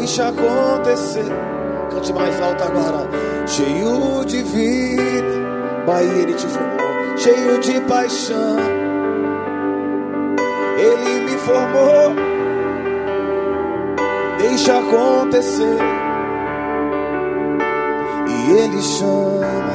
deixa acontecer. Cante mais alto agora. Cheio de vida, Bahia, ele te formou. Cheio de paixão, ele me formou deixa acontecer. E Ele chama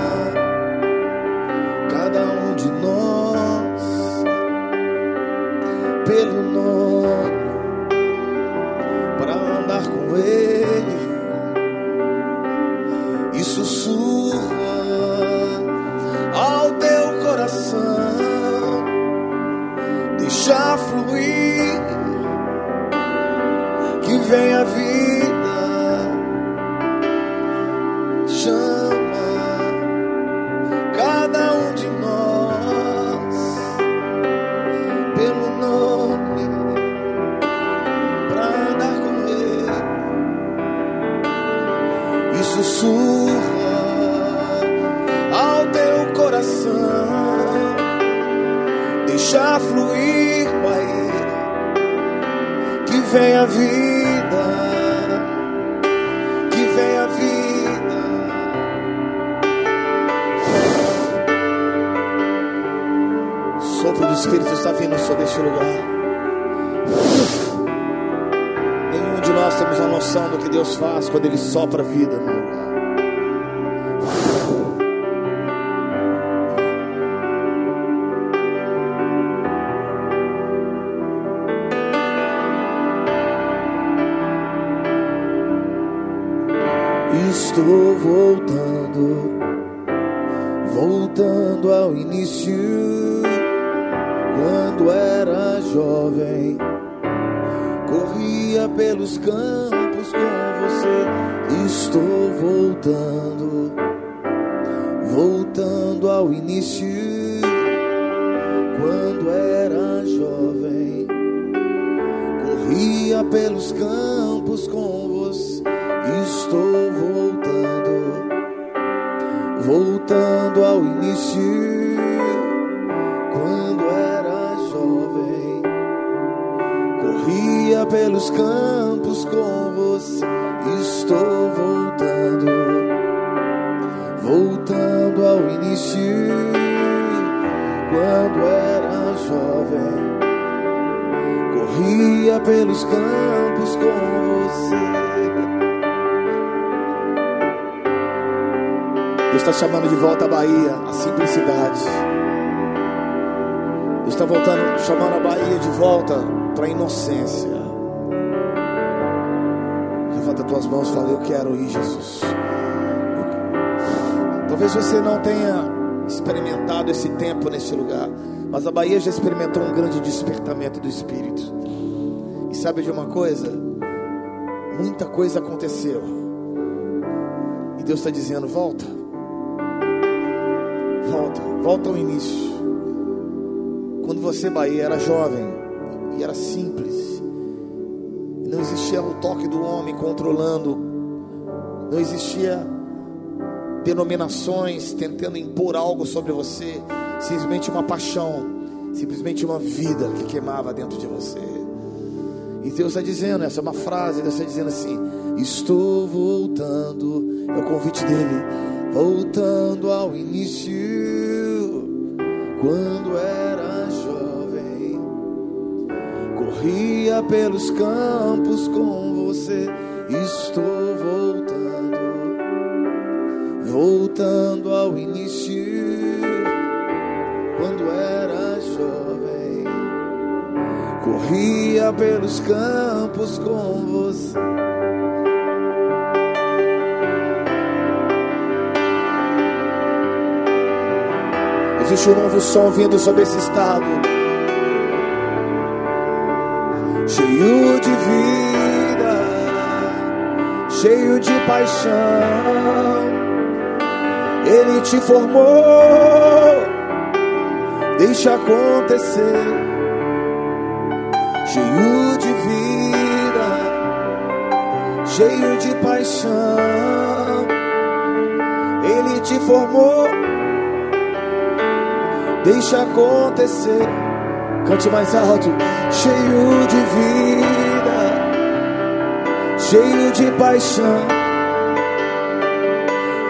jovem. Corria pelos campos com você. Estou voltando, voltando ao início. Quando era jovem, corria pelos campos com você. Estou voltando, voltando ao início pelos campos com você. Estou voltando, voltando ao início, quando era jovem. Corria pelos campos com você. Deus está chamando de volta a Bahia, a simplicidade. Está voltando, chamando a Bahia de volta para a inocência. Levanta tuas mãos e fala: Eu quero ir, Jesus. Talvez você não tenha experimentado esse tempo nesse lugar, mas a Bahia já experimentou um grande despertamento do Espírito. E sabe de uma coisa? Muita coisa aconteceu. E Deus está dizendo: volta. Volta, volta ao início. Quando você, Bahia, era jovem, e era simples. Existia o toque do homem controlando, não existia denominações tentando impor algo sobre você, simplesmente uma paixão, simplesmente uma vida que queimava dentro de você. E Deus está dizendo, essa é uma frase, Deus está dizendo assim: Estou voltando, é o convite dele, voltando ao início, quando era corria pelos campos com você. Estou voltando, voltando ao início, quando era jovem, corria pelos campos com você. Existe um novo som vindo sobre esse estado. Cheio de paixão. Ele te formou, deixa acontecer. Cheio de vida, cheio de paixão. Ele te formou Deixa acontecer. Cante mais alto. Cheio de vida, cheio de paixão.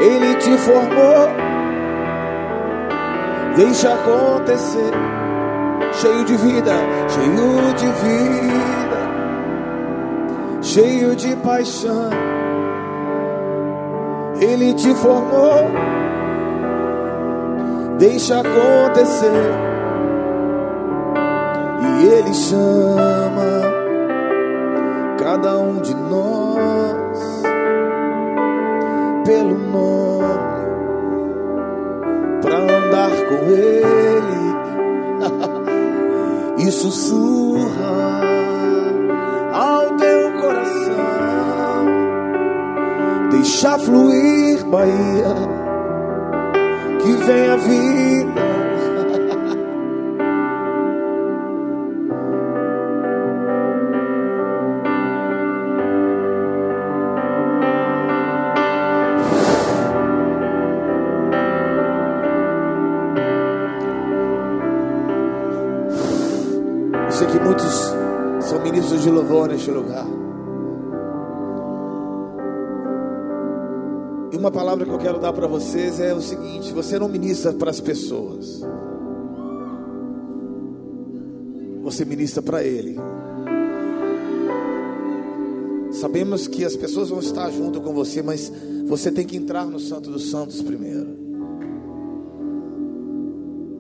Ele te formou. Deixa acontecer. Cheio de vida, cheio de vida, cheio de paixão. Ele te formou deixa acontecer. E Ele chama cada um de nós. Pelo nome para andar com Ele. E sussurra ao teu coração, deixa fluir, Bahia que vem a palavra que eu quero dar para vocês é o seguinte: você não ministra para as pessoas, você ministra para Ele. Sabemos que as pessoas vão estar junto com você, mas você tem que entrar no Santo dos Santos primeiro.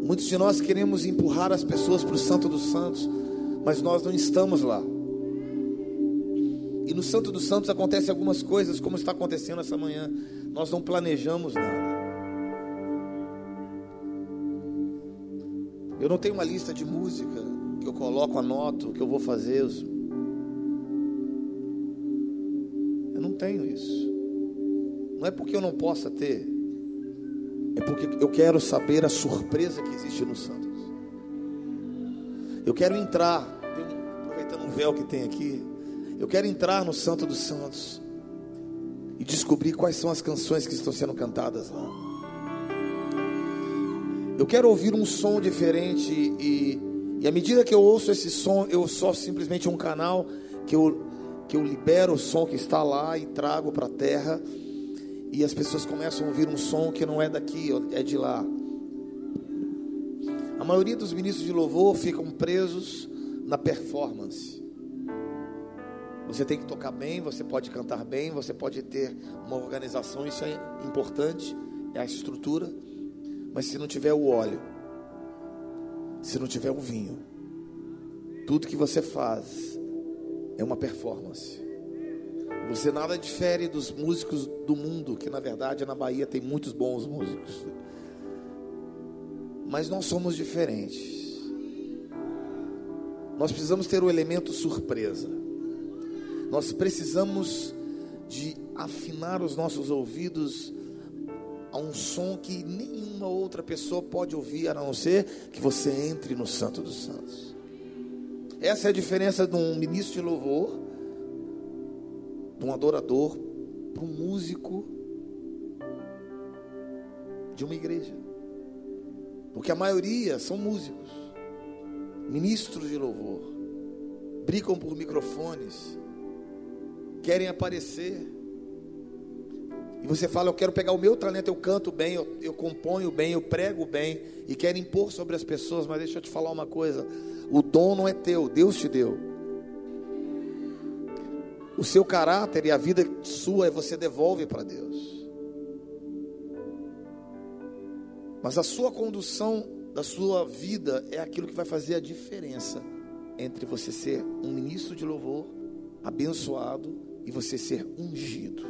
Muitos de nós queremos empurrar as pessoas para o Santo dos Santos, mas nós não estamos lá. E no Santo dos Santos acontecem algumas coisas, como está acontecendo essa manhã. Nós não planejamos nada. Eu não tenho uma lista de música que eu coloco, anoto que eu vou fazer. Eu não tenho isso. Não é porque eu não possa ter, é porque eu quero saber a surpresa que existe no Santos. Eu quero entrar, aproveitando o véu que tem aqui, eu quero entrar no Santo dos Santos e descobrir quais são as canções que estão sendo cantadas lá. Eu quero ouvir um som diferente e, e à medida que eu ouço esse som, eu sou simplesmente um canal que eu, que eu libero o som que está lá e trago para a terra e as pessoas começam a ouvir um som que não é daqui, é de lá. A maioria dos ministros de louvor ficam presos na performance. Você tem que tocar bem, você pode cantar bem, você pode ter uma organização, isso é importante, é a estrutura. Mas se não tiver o óleo, se não tiver o vinho, tudo que você faz é uma performance. Você nada difere dos músicos do mundo, que na verdade na Bahia tem muitos bons músicos. Mas nós somos diferentes. Nós precisamos ter o elemento surpresa. Nós precisamos de afinar os nossos ouvidos a um som que nenhuma outra pessoa pode ouvir, a não ser que você entre no Santo dos Santos. Essa é a diferença de um ministro de louvor, de um adorador, para um músico de uma igreja. Porque a maioria são músicos, ministros de louvor, brigam por microfones, querem aparecer. E você fala, eu quero pegar o meu talento, eu canto bem, eu, eu componho bem, eu prego bem, e querem impor sobre as pessoas, mas deixa eu te falar uma coisa: o dom não é teu, Deus te deu. O seu caráter e a vida sua você devolve para Deus. Mas a sua condução da sua vida é aquilo que vai fazer a diferença entre você ser um ministro de louvor, abençoado, e você ser ungido.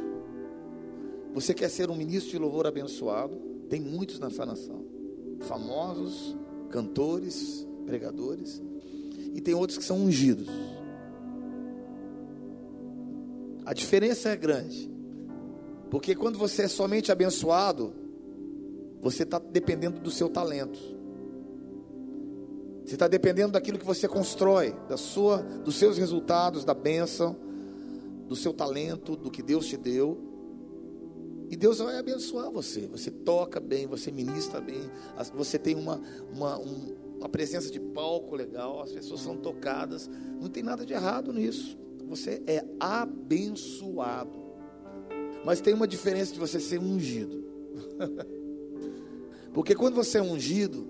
Você quer ser um ministro de louvor abençoado? Tem muitos nessa nação, famosos, cantores, pregadores, e tem outros que são ungidos. A diferença é grande, porque quando você é somente abençoado, você está dependendo do seu talento. Você está dependendo daquilo que você constrói, da sua, dos seus resultados, da bênção, do seu talento, do que Deus te deu. E Deus vai abençoar você. Você toca bem, você ministra bem, você tem uma, uma, uma presença de palco legal, as pessoas são tocadas. Não tem nada de errado nisso. Você é abençoado. Mas tem uma diferença de você ser ungido. Porque quando você é ungido,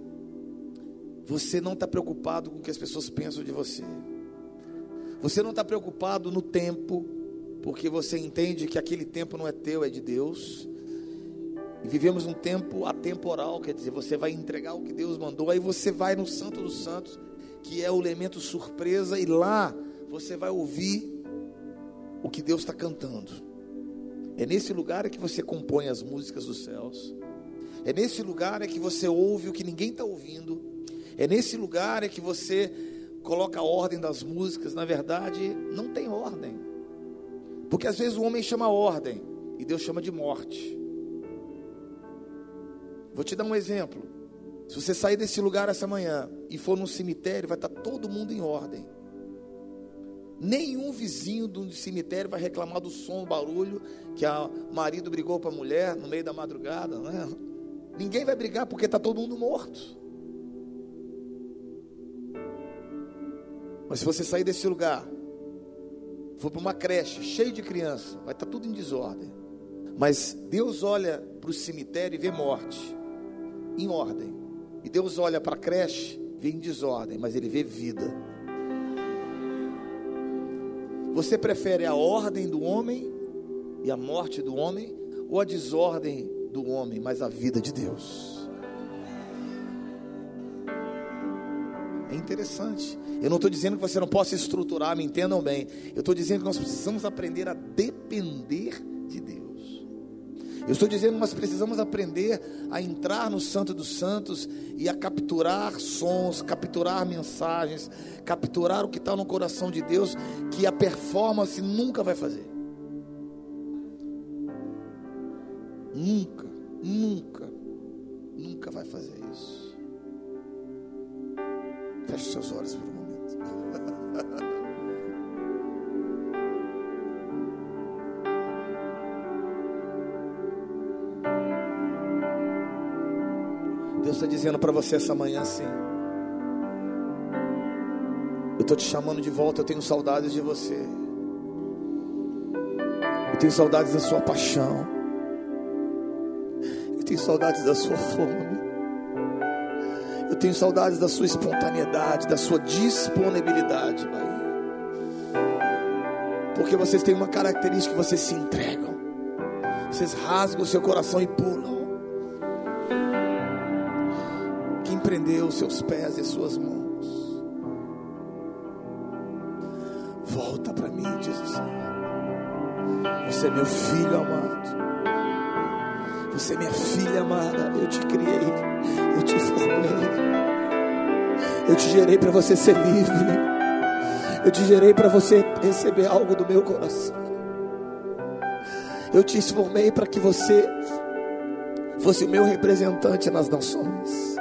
você não está preocupado com o que as pessoas pensam de você. Você não está preocupado no tempo, porque você entende que aquele tempo não é teu, é de Deus. E vivemos um tempo atemporal, quer dizer, você vai entregar o que Deus mandou, aí você vai no Santo dos Santos, que é o elemento surpresa, e lá você vai ouvir o que Deus está cantando. É nesse lugar que você compõe as músicas dos céus. É nesse lugar é que você ouve o que ninguém está ouvindo. É nesse lugar é que você coloca a ordem das músicas. Na verdade, não tem ordem. Porque às vezes o homem chama ordem e Deus chama de morte. Vou te dar um exemplo. Se você sair desse lugar essa manhã e for num cemitério, vai estar todo mundo em ordem. Nenhum vizinho do cemitério vai reclamar do som, do barulho que a marido brigou para a mulher no meio da madrugada, né? Ninguém vai brigar porque está todo mundo morto. Mas se você sair desse lugar, for para uma creche cheio de criança, vai estar tá tudo em desordem. Mas Deus olha para o cemitério e vê morte, em ordem. E Deus olha para a creche, vê em desordem, mas Ele vê vida. Você prefere a ordem do homem e a morte do homem, ou a desordem do homem, mas a vida de Deus. Interessante. Eu não estou dizendo que você não possa estruturar, me entendam bem. Eu estou dizendo que nós precisamos aprender a depender de Deus. Eu estou dizendo que nós precisamos aprender a entrar no Santo dos Santos e a capturar sons, capturar mensagens, capturar o que está no coração de Deus, que a performance nunca vai fazer. Nunca, nunca, nunca vai fazer isso. Feche seus olhos por um momento. Deus está dizendo para você essa manhã assim. Eu estou te chamando de volta, eu tenho saudades de você. Eu tenho saudades da sua paixão tenho saudades da sua fome. Eu tenho saudades da sua espontaneidade, da sua disponibilidade, Pai. Porque vocês têm uma característica vocês se entregam. Vocês rasgam o seu coração e pulam. Quem prendeu seus pés e suas mãos? Volta para mim, diz o Senhor. Você é meu filho amado. Você é minha filha amada. Eu te criei. Eu te formei. Eu te gerei para você ser livre. Eu te gerei para você receber algo do meu coração. Eu te formei para que você fosse o meu representante nas nações.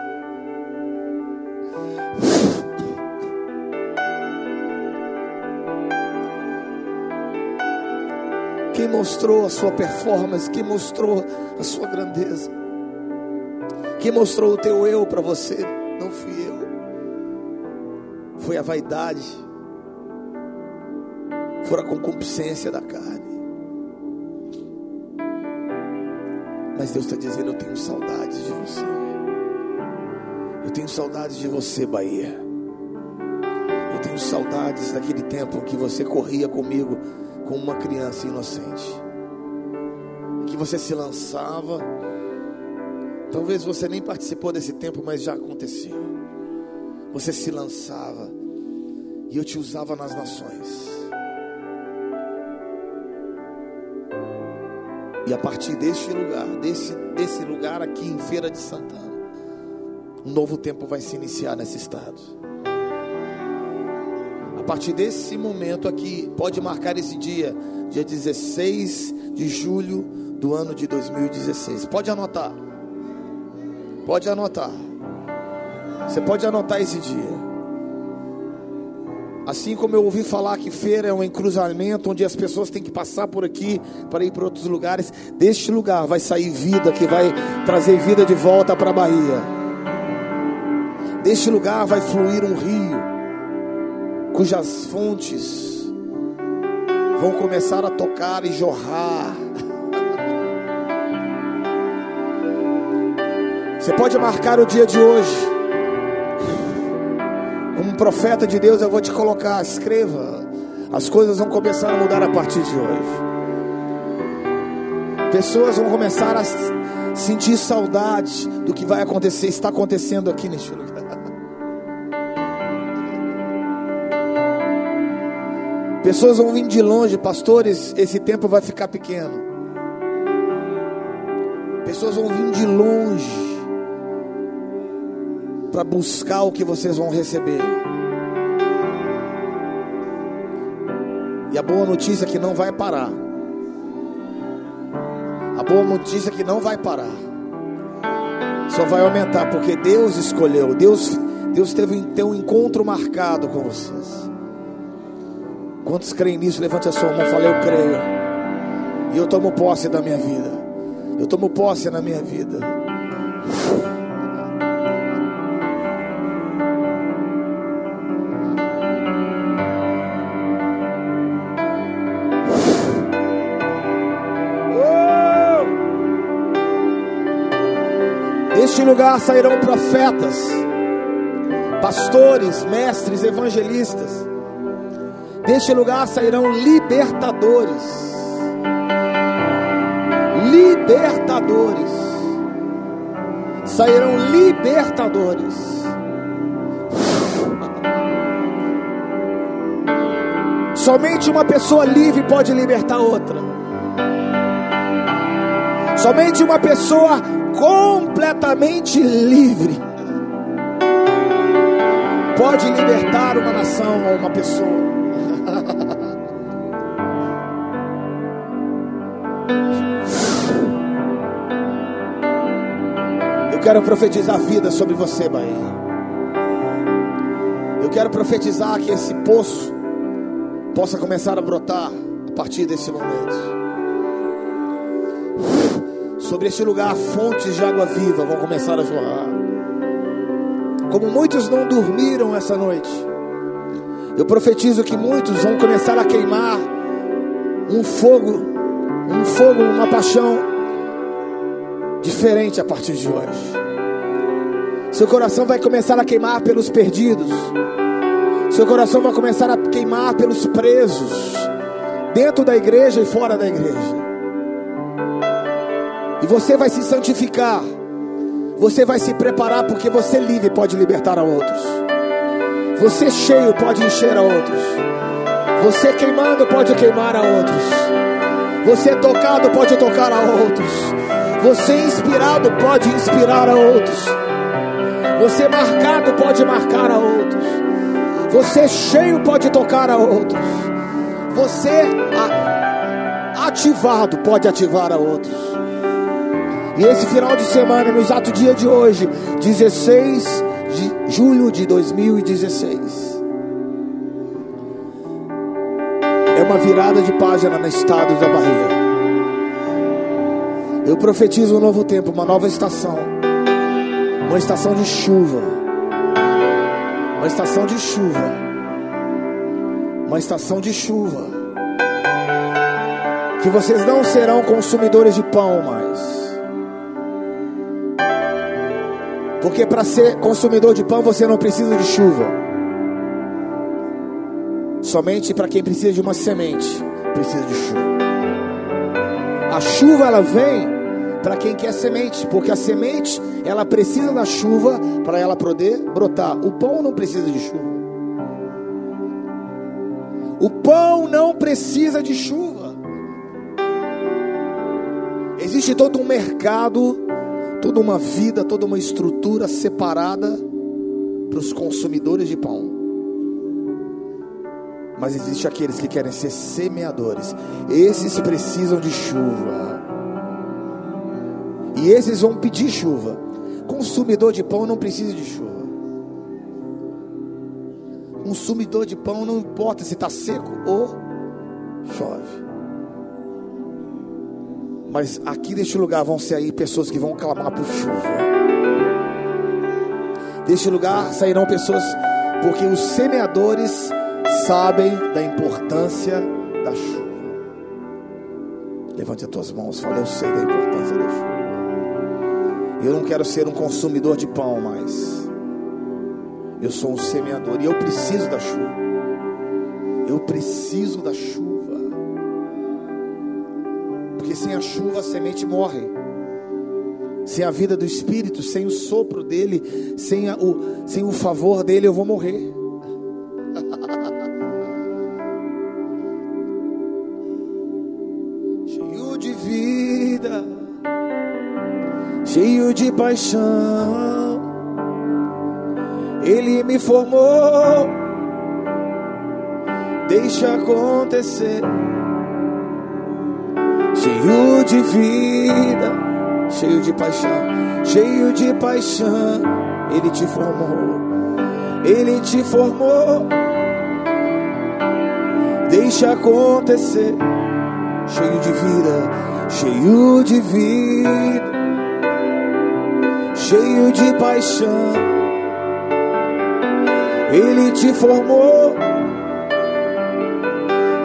Quem mostrou a sua performance, quem mostrou a sua grandeza quem mostrou o teu eu para você, não fui eu, foi a vaidade, foi a concupiscência da carne. Mas Deus está dizendo: Eu tenho saudades de você. Eu tenho saudades de você, Bahia. Eu tenho saudades daquele tempo que você corria comigo como uma criança inocente. Que você se lançava. Talvez você nem participou desse tempo, mas já aconteceu. Você se lançava e eu te usava nas nações. E a partir deste lugar, desse, desse lugar aqui em Feira de Santana, um novo tempo vai se iniciar nesse estado. A partir desse momento aqui, pode marcar esse dia, dia 16 de julho do ano de 2016. Pode anotar. Pode anotar. Você pode anotar esse dia. Assim como eu ouvi falar que feira é um encruzamento onde as pessoas têm que passar por aqui para ir para outros lugares, deste lugar vai sair vida que vai trazer vida de volta para a Bahia. Deste lugar vai fluir um rio cujas fontes vão começar a tocar e jorrar. Você pode marcar o dia de hoje profeta de Deus, eu vou te colocar, escreva. As coisas vão começar a mudar a partir de hoje. Pessoas vão começar a sentir saudade do que vai acontecer, está acontecendo aqui neste lugar. Pessoas vão vir de longe, pastores, esse tempo vai ficar pequeno. Pessoas vão vir de longe para buscar o que vocês vão receber. E a boa notícia é que não vai parar. A boa notícia é que não vai parar. Só vai aumentar porque Deus escolheu. Deus, Deus teve um encontro marcado com vocês. Quantos creem nisso? Levante a sua mão. Falei, eu creio. E eu tomo posse da minha vida. Eu tomo posse na minha vida. Lugar sairão profetas, pastores, mestres, evangelistas. Deste lugar sairão libertadores. Libertadores. Sairão libertadores. Somente uma pessoa livre pode libertar outra. Somente uma pessoa completamente livre, pode libertar uma nação ou uma pessoa. Eu quero profetizar vida sobre você, Bahia. Eu quero profetizar que esse poço possa começar a brotar a partir desse momento sobre este lugar fontes de água viva vão começar a jorrar. Como muitos não dormiram essa noite, eu profetizo que muitos vão começar a queimar um fogo, um fogo, uma paixão diferente a partir de hoje. Seu coração vai começar a queimar pelos perdidos. Seu coração vai começar a queimar pelos presos, dentro da igreja e fora da igreja. E você vai se santificar. Você vai se preparar porque você livre pode libertar a outros. Você cheio pode encher a outros. Você queimando pode queimar a outros. Você tocado pode tocar a outros. Você inspirado pode inspirar a outros. Você marcado pode marcar a outros. Você cheio pode tocar a outros. Você ativado pode ativar a outros. E esse final de semana, no exato dia de hoje, 16 de julho de 2016, é uma virada de página no estado da Bahia. Eu profetizo um novo tempo, uma nova estação. Uma estação de chuva. Uma estação de chuva. Uma estação de chuva. Que vocês não serão consumidores de pão mais. Porque para ser consumidor de pão você não precisa de chuva. Somente para quem precisa de uma semente precisa de chuva. A chuva ela vem para quem quer semente, porque a semente ela precisa da chuva para ela poder brotar. O pão não precisa de chuva. O pão não precisa de chuva. Existe todo um mercado, toda uma vida, toda uma estrutura separada para os consumidores de pão. Mas existe aqueles que querem ser semeadores. Esses precisam de chuva. E esses vão pedir chuva. Consumidor de pão não precisa de chuva. Consumidor de pão não importa se está seco ou chove. Mas aqui neste lugar vão aí pessoas que vão clamar por chuva. Deste lugar sairão pessoas, porque os semeadores sabem da importância da chuva. Levante as tuas mãos, fala, eu sei da importância da chuva. Eu não quero ser um consumidor de pão mais. Eu sou um semeador e eu preciso da chuva. Eu preciso da chuva. Porque sem a chuva a semente morre. Sem a vida do Espírito, sem o sopro dele, sem, a, o, sem o favor dele, eu vou morrer. cheio de paixão. Ele me formou, deixa acontecer. Cheio de vida, cheio de paixão, cheio de paixão. Ele te formou, ele te formou. Deixa acontecer, cheio de vida, cheio de vida cheio de paixão. Ele te formou,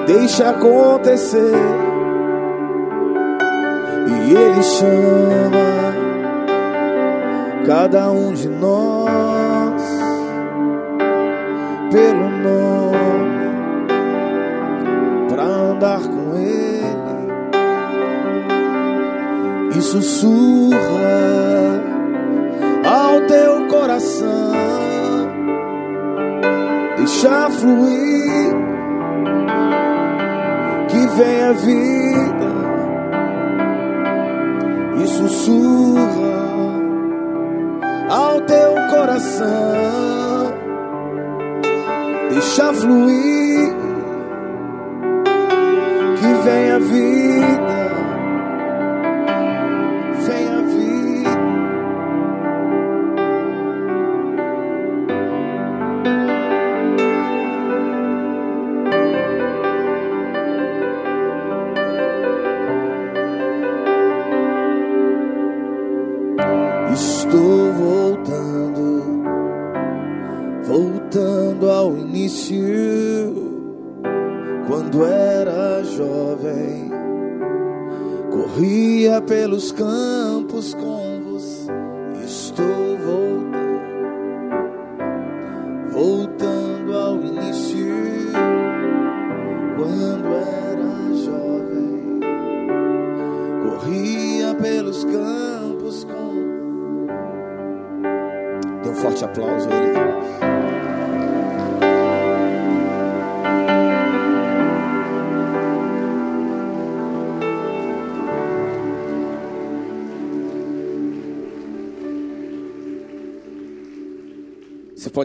deixa acontecer. E Ele chama cada um de nós pelo nome para andar com Ele e sussurra ao teu coração. Deixa fluir, que vem a vida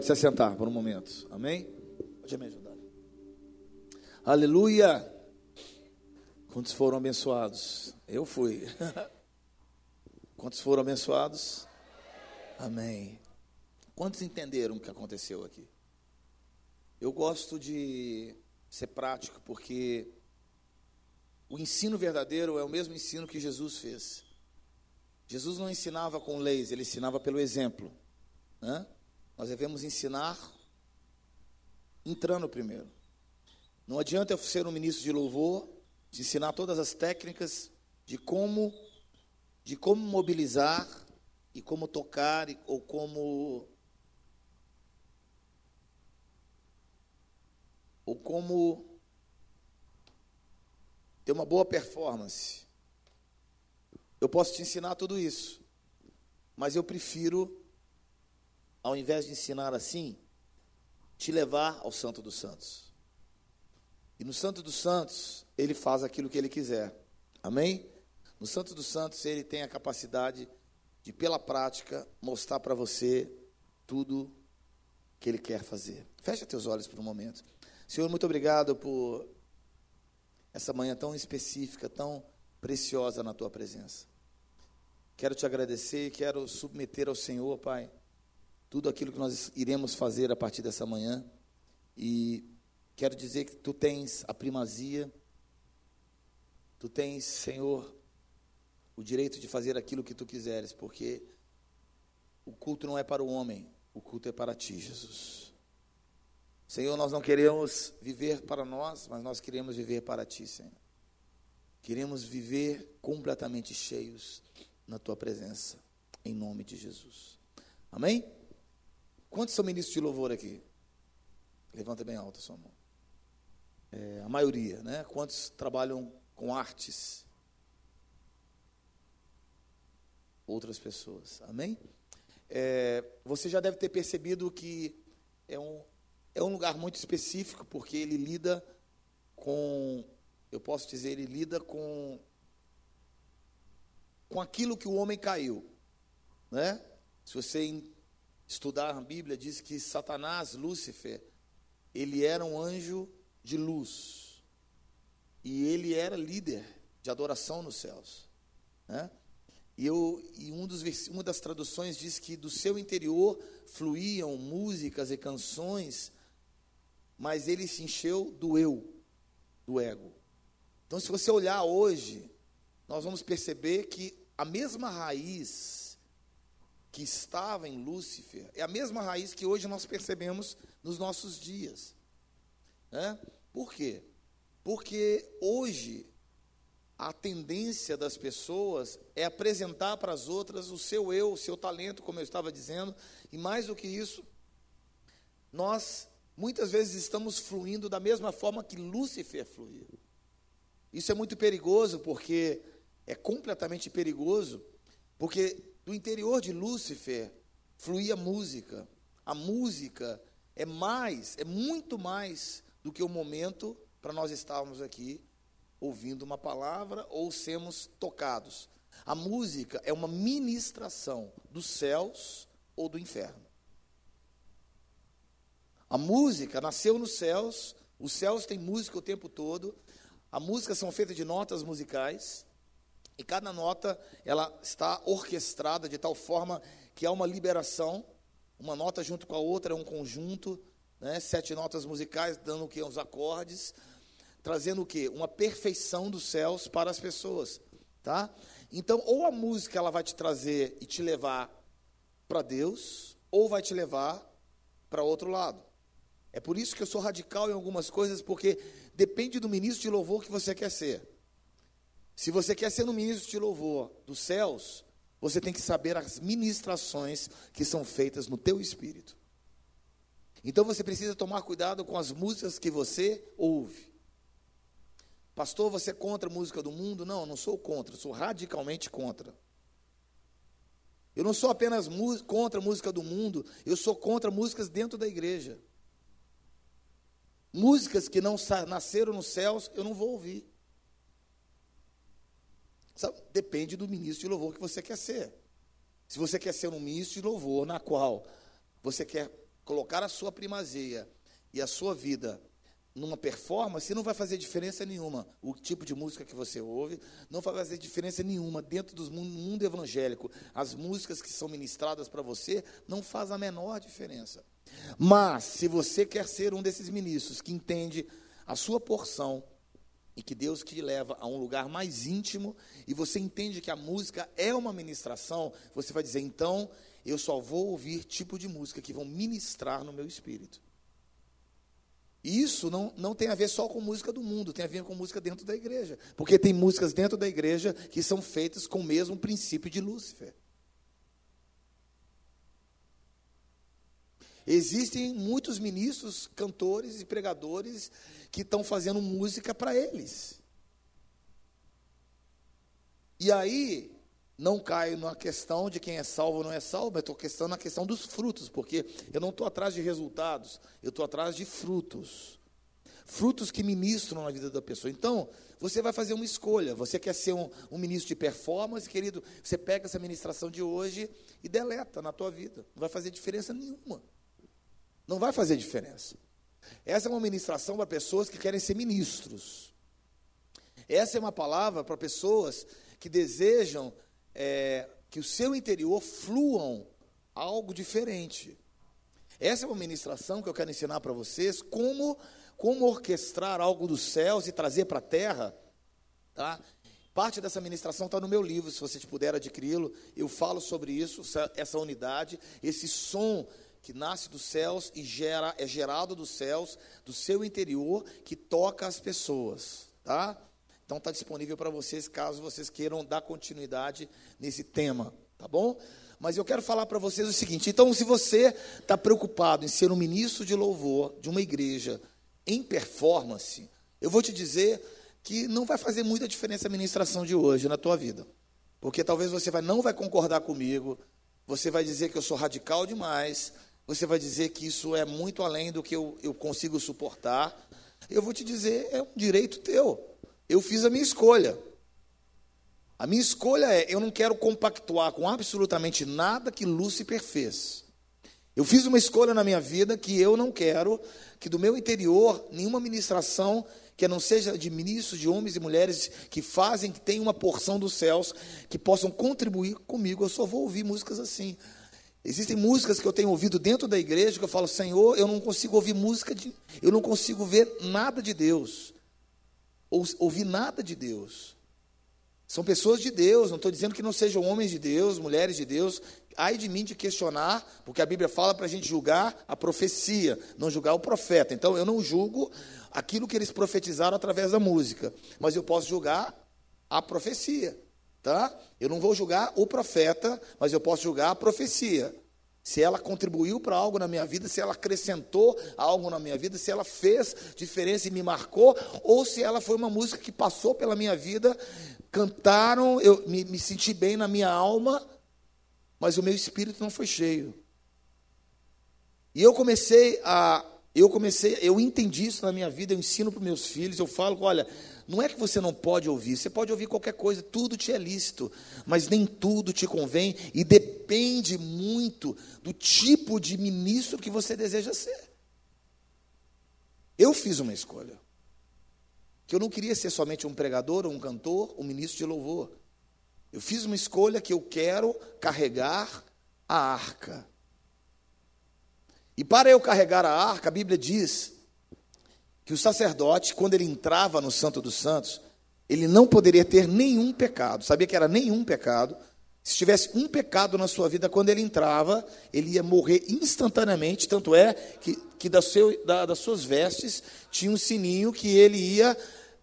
se assentar por um momento. Amém? Pode me ajudar. Aleluia. Quantos foram abençoados? Eu fui. Quantos foram abençoados? Amém. Quantos entenderam o que aconteceu aqui? Eu gosto de ser prático, porque o ensino verdadeiro é o mesmo ensino que Jesus fez. Jesus não ensinava com leis, ele ensinava pelo exemplo. Né? Nós devemos ensinar entrando primeiro. Não adianta eu ser um ministro de louvor, de ensinar todas as técnicas de como, de como mobilizar e como tocar ou como ou como ter uma boa performance. Eu posso te ensinar tudo isso, mas eu prefiro, ao invés de ensinar assim, te levar ao Santo dos Santos. E no Santo dos Santos, ele faz aquilo que ele quiser. Amém? No Santo dos Santos, ele tem a capacidade de, pela prática, mostrar para você tudo que ele quer fazer. Fecha teus olhos por um momento. Senhor, muito obrigado por essa manhã tão específica, tão preciosa na tua presença. Quero te agradecer, quero submeter ao Senhor, Pai, tudo aquilo que nós iremos fazer a partir dessa manhã. E quero dizer que tu tens a primazia, tu tens, Senhor, o direito de fazer aquilo que tu quiseres, porque o culto não é para o homem, o culto é para ti, Jesus. Senhor, nós não queremos viver para nós, mas nós queremos viver para Ti, Senhor. Queremos viver completamente cheios na Tua presença, em nome de Jesus. Amém? Quantos são ministros de louvor aqui? Levanta bem alto a sua mão. É, a maioria, né? Quantos trabalham com artes? Outras pessoas. Amém? É, você já deve ter percebido que é um, é um lugar muito específico, porque ele lida com, eu posso dizer, ele lida com, com aquilo que o homem caiu. Né? Se você estudar a Bíblia, diz que Satanás, Lúcifer, ele era um anjo de luz. E ele era líder de adoração nos céus. Né? E, eu, e um dos, uma das traduções diz que do seu interior fluíam músicas e canções mas ele se encheu do eu, do ego. Então, se você olhar hoje, nós vamos perceber que a mesma raiz que estava em Lúcifer é a mesma raiz que hoje nós percebemos nos nossos dias. Né? Por quê? Porque hoje a tendência das pessoas é apresentar para as outras o seu eu, o seu talento, como eu estava dizendo, e mais do que isso, nós muitas vezes estamos fluindo da mesma forma que Lúcifer fluiu. Isso é muito perigoso, porque é completamente perigoso, porque do interior de Lúcifer fluía música. A música é mais, é muito mais do que o momento para nós estarmos aqui ouvindo uma palavra ou sermos tocados. A música é uma ministração dos céus ou do inferno. A música nasceu nos céus, os céus têm música o tempo todo. A música são feitas de notas musicais, e cada nota ela está orquestrada de tal forma que há uma liberação, uma nota junto com a outra é um conjunto, né? sete notas musicais dando o que os acordes, trazendo o que uma perfeição dos céus para as pessoas, tá? Então, ou a música ela vai te trazer e te levar para Deus, ou vai te levar para outro lado. É por isso que eu sou radical em algumas coisas, porque depende do ministro de louvor que você quer ser. Se você quer ser um ministro de louvor dos céus, você tem que saber as ministrações que são feitas no teu espírito. Então você precisa tomar cuidado com as músicas que você ouve. Pastor, você é contra a música do mundo? Não, não sou contra, sou radicalmente contra. Eu não sou apenas contra a música do mundo, eu sou contra músicas dentro da igreja. Músicas que não nasceram nos céus, eu não vou ouvir. Sabe? Depende do ministro de louvor que você quer ser. Se você quer ser um ministro de louvor na qual você quer colocar a sua primazia e a sua vida numa performance, não vai fazer diferença nenhuma. O tipo de música que você ouve não vai fazer diferença nenhuma dentro do mundo, mundo evangélico. As músicas que são ministradas para você não faz a menor diferença. Mas, se você quer ser um desses ministros que entende a sua porção e que Deus te leva a um lugar mais íntimo e você entende que a música é uma ministração, você vai dizer, então eu só vou ouvir tipo de música que vão ministrar no meu espírito. E isso não, não tem a ver só com música do mundo, tem a ver com música dentro da igreja. Porque tem músicas dentro da igreja que são feitas com o mesmo princípio de Lúcifer. Existem muitos ministros, cantores e pregadores que estão fazendo música para eles. E aí, não caio na questão de quem é salvo ou não é salvo, mas estou questão na questão dos frutos, porque eu não estou atrás de resultados, eu estou atrás de frutos. Frutos que ministram na vida da pessoa. Então, você vai fazer uma escolha. Você quer ser um, um ministro de performance, querido? Você pega essa ministração de hoje e deleta na tua vida. Não vai fazer diferença nenhuma. Não vai fazer diferença. Essa é uma ministração para pessoas que querem ser ministros. Essa é uma palavra para pessoas que desejam é, que o seu interior fluam algo diferente. Essa é uma ministração que eu quero ensinar para vocês como como orquestrar algo dos céus e trazer para a terra, tá? Parte dessa ministração está no meu livro, se você puder adquiri-lo. Eu falo sobre isso, essa unidade, esse som que nasce dos céus e gera, é gerado dos céus, do seu interior, que toca as pessoas, tá? Então está disponível para vocês, caso vocês queiram dar continuidade nesse tema, tá bom? Mas eu quero falar para vocês o seguinte: então, se você está preocupado em ser um ministro de louvor de uma igreja em performance, eu vou te dizer que não vai fazer muita diferença a ministração de hoje na tua vida, porque talvez você vai, não vai concordar comigo, você vai dizer que eu sou radical demais, você vai dizer que isso é muito além do que eu, eu consigo suportar. Eu vou te dizer, é um direito teu. Eu fiz a minha escolha. A minha escolha é: eu não quero compactuar com absolutamente nada que Lúcifer fez. Eu fiz uma escolha na minha vida que eu não quero que do meu interior nenhuma ministração que não seja de ministros, de homens e mulheres que fazem, que tem uma porção dos céus, que possam contribuir comigo. Eu só vou ouvir músicas assim. Existem músicas que eu tenho ouvido dentro da igreja que eu falo, Senhor, eu não consigo ouvir música, de, eu não consigo ver nada de Deus, ou ouvir nada de Deus. São pessoas de Deus, não estou dizendo que não sejam homens de Deus, mulheres de Deus. Ai de mim de questionar, porque a Bíblia fala para a gente julgar a profecia, não julgar o profeta. Então eu não julgo aquilo que eles profetizaram através da música, mas eu posso julgar a profecia tá? Eu não vou julgar o profeta, mas eu posso julgar a profecia. Se ela contribuiu para algo na minha vida, se ela acrescentou algo na minha vida, se ela fez diferença e me marcou, ou se ela foi uma música que passou pela minha vida, cantaram, eu me, me senti bem na minha alma, mas o meu espírito não foi cheio. E eu comecei a, eu comecei, eu entendi isso na minha vida, eu ensino para meus filhos, eu falo, olha, não é que você não pode ouvir, você pode ouvir qualquer coisa, tudo te é lícito, mas nem tudo te convém e depende muito do tipo de ministro que você deseja ser. Eu fiz uma escolha. Que eu não queria ser somente um pregador, um cantor, um ministro de louvor. Eu fiz uma escolha que eu quero carregar a arca. E para eu carregar a arca, a Bíblia diz que o sacerdote, quando ele entrava no Santo dos Santos, ele não poderia ter nenhum pecado. Sabia que era nenhum pecado. Se tivesse um pecado na sua vida, quando ele entrava, ele ia morrer instantaneamente. Tanto é que, que das, seu, da, das suas vestes tinha um sininho que ele ia,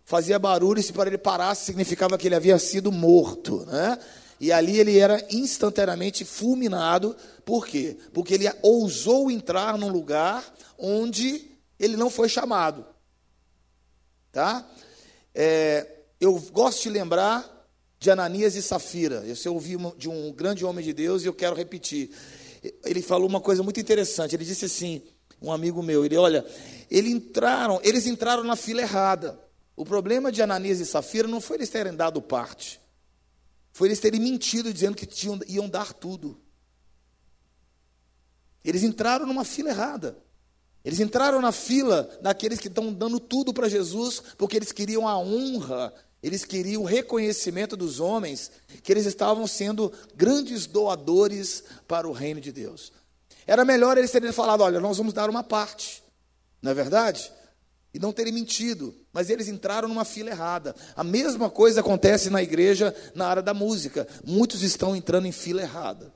fazia barulho, e se para ele parasse, significava que ele havia sido morto. Né? E ali ele era instantaneamente fulminado. Por quê? Porque ele ousou entrar num lugar onde ele não foi chamado. Tá? É, eu gosto de lembrar de Ananias e Safira. Eu ouvi de um grande homem de Deus e eu quero repetir. Ele falou uma coisa muito interessante. Ele disse assim, um amigo meu, ele olha, eles entraram, eles entraram na fila errada. O problema de Ananias e Safira não foi eles terem dado parte. Foi eles terem mentido dizendo que tinham, iam dar tudo. Eles entraram numa fila errada. Eles entraram na fila daqueles que estão dando tudo para Jesus, porque eles queriam a honra, eles queriam o reconhecimento dos homens, que eles estavam sendo grandes doadores para o reino de Deus. Era melhor eles terem falado: olha, nós vamos dar uma parte, não é verdade? e não terem mentido, mas eles entraram numa fila errada. A mesma coisa acontece na igreja na área da música. Muitos estão entrando em fila errada.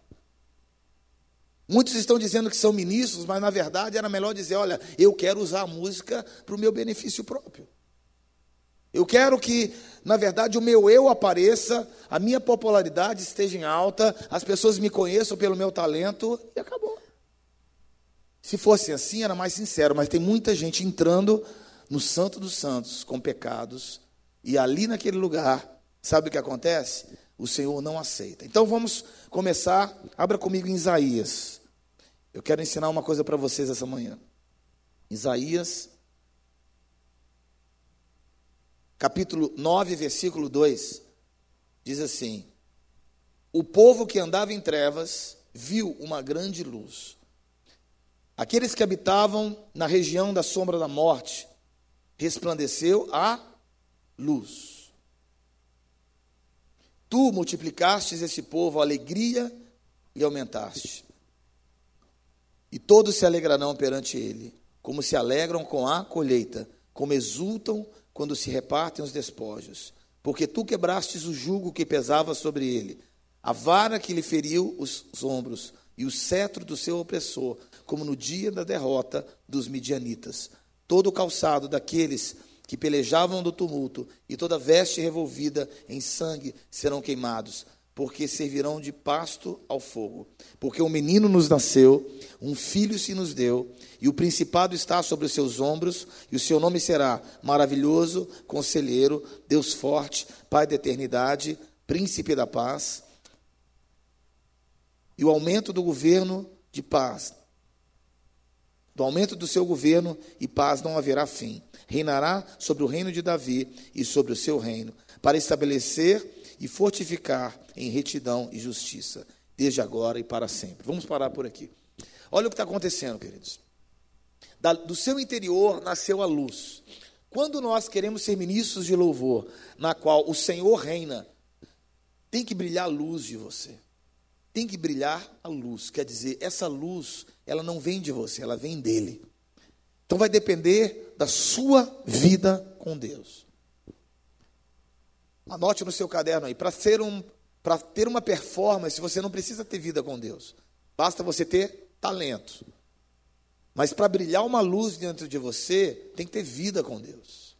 Muitos estão dizendo que são ministros, mas na verdade era melhor dizer: olha, eu quero usar a música para o meu benefício próprio. Eu quero que, na verdade, o meu eu apareça, a minha popularidade esteja em alta, as pessoas me conheçam pelo meu talento e acabou. Se fosse assim, era mais sincero, mas tem muita gente entrando no Santo dos Santos com pecados, e ali naquele lugar, sabe o que acontece? O Senhor não aceita. Então vamos começar, abra comigo em Isaías. Eu quero ensinar uma coisa para vocês essa manhã. Isaías, capítulo 9, versículo 2, diz assim: O povo que andava em trevas viu uma grande luz. Aqueles que habitavam na região da sombra da morte resplandeceu a luz. Tu multiplicastes esse povo a alegria e aumentaste. E todos se alegrarão perante ele, como se alegram com a colheita, como exultam quando se repartem os despojos. Porque tu quebrastes o jugo que pesava sobre ele, a vara que lhe feriu os ombros, e o cetro do seu opressor, como no dia da derrota dos midianitas todo o calçado daqueles que pelejavam do tumulto, e toda veste revolvida em sangue serão queimados, porque servirão de pasto ao fogo. Porque um menino nos nasceu, um filho se nos deu, e o principado está sobre os seus ombros, e o seu nome será Maravilhoso, Conselheiro, Deus Forte, Pai da Eternidade, Príncipe da Paz. E o aumento do governo de paz do aumento do seu governo e paz não haverá fim. Reinará sobre o reino de Davi e sobre o seu reino, para estabelecer e fortificar em retidão e justiça, desde agora e para sempre. Vamos parar por aqui. Olha o que está acontecendo, queridos. Da, do seu interior nasceu a luz. Quando nós queremos ser ministros de louvor, na qual o Senhor reina, tem que brilhar a luz de você. Tem que brilhar a luz. Quer dizer, essa luz ela não vem de você, ela vem dele. Então vai depender da sua vida com Deus. Anote no seu caderno aí, para ser um para ter uma performance, você não precisa ter vida com Deus. Basta você ter talento. Mas para brilhar uma luz dentro de você, tem que ter vida com Deus.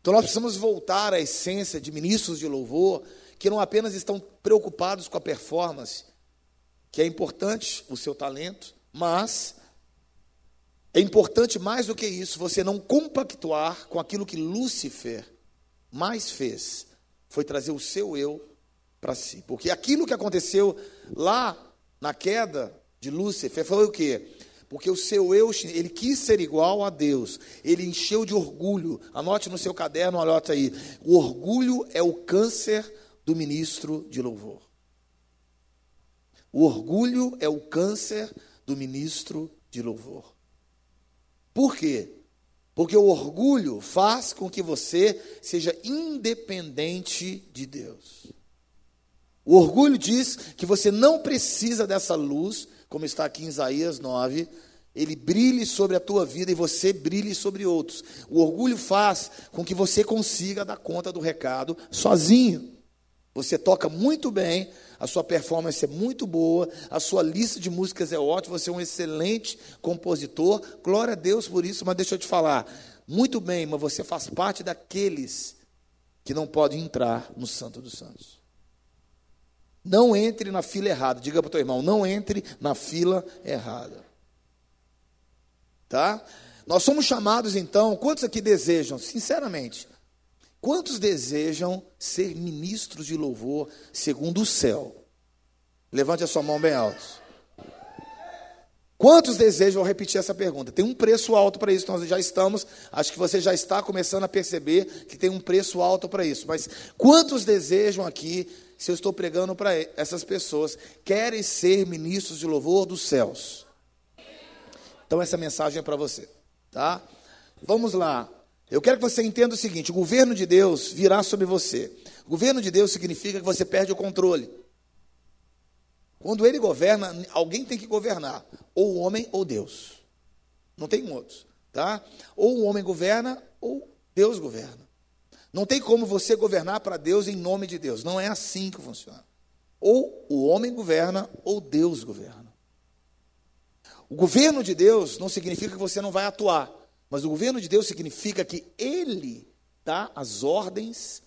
Então nós precisamos voltar à essência de ministros de louvor, que não apenas estão preocupados com a performance, que é importante o seu talento, mas é importante mais do que isso você não compactuar com aquilo que Lúcifer mais fez, foi trazer o seu eu para si. Porque aquilo que aconteceu lá na queda de Lúcifer foi o quê? Porque o seu eu, ele quis ser igual a Deus, ele encheu de orgulho. Anote no seu caderno, anote aí. O orgulho é o câncer do ministro de louvor. O orgulho é o câncer do ministro de louvor. Por quê? Porque o orgulho faz com que você seja independente de Deus. O orgulho diz que você não precisa dessa luz, como está aqui em Isaías 9, ele brilhe sobre a tua vida e você brilhe sobre outros. O orgulho faz com que você consiga dar conta do recado sozinho. Você toca muito bem, a sua performance é muito boa, a sua lista de músicas é ótima, você é um excelente compositor. Glória a Deus por isso, mas deixa eu te falar. Muito bem, mas você faz parte daqueles que não podem entrar no Santo dos Santos. Não entre na fila errada. Diga para o teu irmão, não entre na fila errada. Tá? Nós somos chamados então, quantos aqui desejam, sinceramente, Quantos desejam ser ministros de louvor segundo o céu? Levante a sua mão bem alto. Quantos desejam, vou repetir essa pergunta, tem um preço alto para isso, nós já estamos, acho que você já está começando a perceber que tem um preço alto para isso, mas quantos desejam aqui, se eu estou pregando para essas pessoas, querem ser ministros de louvor dos céus? Então essa mensagem é para você, tá? Vamos lá, eu quero que você entenda o seguinte: o governo de Deus virá sobre você. O governo de Deus significa que você perde o controle. Quando ele governa, alguém tem que governar, ou o homem ou Deus. Não tem outros. tá? Ou o homem governa ou Deus governa. Não tem como você governar para Deus em nome de Deus. Não é assim que funciona. Ou o homem governa ou Deus governa. O governo de Deus não significa que você não vai atuar, mas o governo de Deus significa que Ele dá as ordens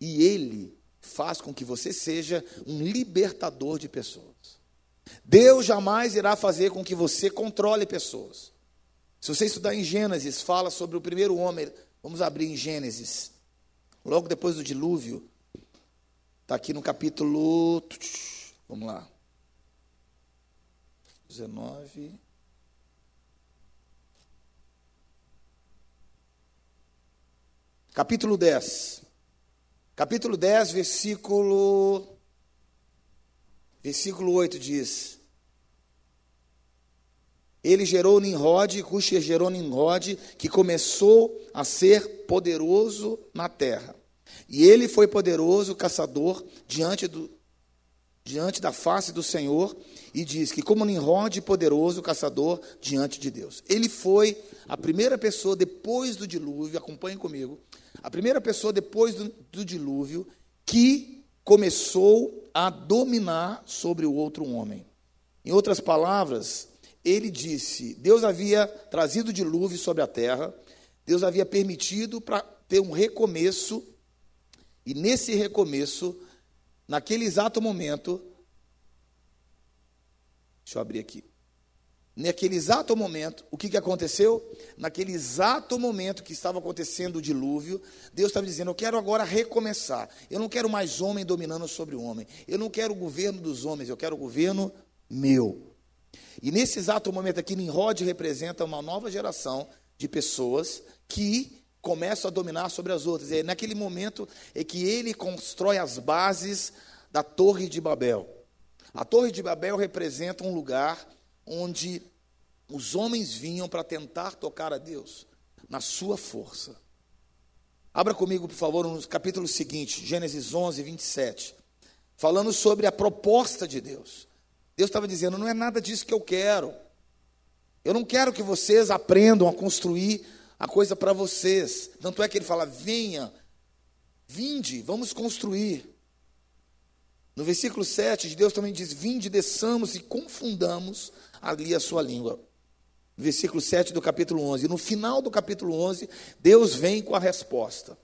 e Ele faz com que você seja um libertador de pessoas. Deus jamais irá fazer com que você controle pessoas. Se você estudar em Gênesis, fala sobre o primeiro homem Vamos abrir em Gênesis. Logo depois do dilúvio. Está aqui no capítulo. Vamos lá. 19. Capítulo 10. Capítulo 10, versículo. Versículo 8 diz: ele gerou Nimrod, Cuxia gerou Nimrod, que começou a ser poderoso na terra. E ele foi poderoso caçador diante, do, diante da face do Senhor, e diz que, como Nimrod, poderoso caçador diante de Deus. Ele foi a primeira pessoa depois do dilúvio, acompanhe comigo, a primeira pessoa depois do, do dilúvio que começou a dominar sobre o outro homem. Em outras palavras, ele disse: Deus havia trazido dilúvio sobre a terra, Deus havia permitido para ter um recomeço, e nesse recomeço, naquele exato momento, deixa eu abrir aqui. Naquele exato momento, o que, que aconteceu? Naquele exato momento que estava acontecendo o dilúvio, Deus estava dizendo: Eu quero agora recomeçar. Eu não quero mais homem dominando sobre o homem. Eu não quero o governo dos homens, eu quero o governo meu. E nesse exato momento aqui, Nimrod representa uma nova geração de pessoas que começam a dominar sobre as outras. E é naquele momento é que ele constrói as bases da Torre de Babel. A Torre de Babel representa um lugar onde os homens vinham para tentar tocar a Deus na sua força. Abra comigo, por favor, no capítulo seguinte, Gênesis 11, 27, falando sobre a proposta de Deus. Deus estava dizendo: não é nada disso que eu quero. Eu não quero que vocês aprendam a construir a coisa para vocês. Tanto é que ele fala: venha, vinde, vamos construir. No versículo 7, Deus também diz: Vinde, desçamos e confundamos ali a sua língua. Versículo 7 do capítulo 11. No final do capítulo 11, Deus vem com a resposta.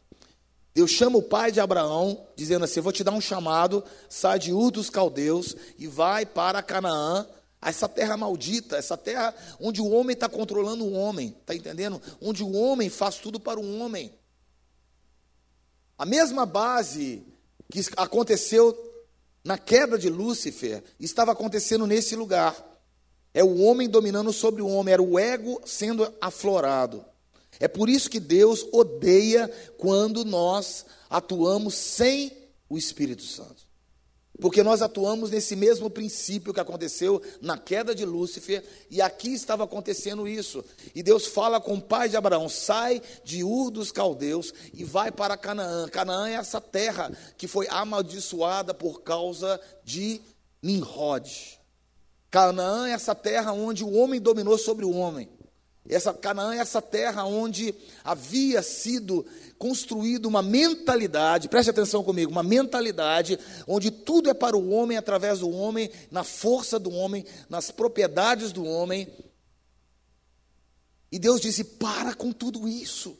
Deus chama o pai de Abraão, dizendo assim: Vou te dar um chamado, sai de Ur dos Caldeus e vai para Canaã, essa terra maldita, essa terra onde o homem está controlando o homem, está entendendo? Onde o homem faz tudo para o homem. A mesma base que aconteceu na queda de Lúcifer estava acontecendo nesse lugar. É o homem dominando sobre o homem, era o ego sendo aflorado. É por isso que Deus odeia quando nós atuamos sem o Espírito Santo. Porque nós atuamos nesse mesmo princípio que aconteceu na queda de Lúcifer, e aqui estava acontecendo isso. E Deus fala com o pai de Abraão: sai de Ur dos Caldeus e vai para Canaã. Canaã é essa terra que foi amaldiçoada por causa de Nimrod. Canaã é essa terra onde o homem dominou sobre o homem. Essa Canaã é essa terra onde havia sido construída uma mentalidade, preste atenção comigo, uma mentalidade onde tudo é para o homem, através do homem, na força do homem, nas propriedades do homem. E Deus disse: para com tudo isso,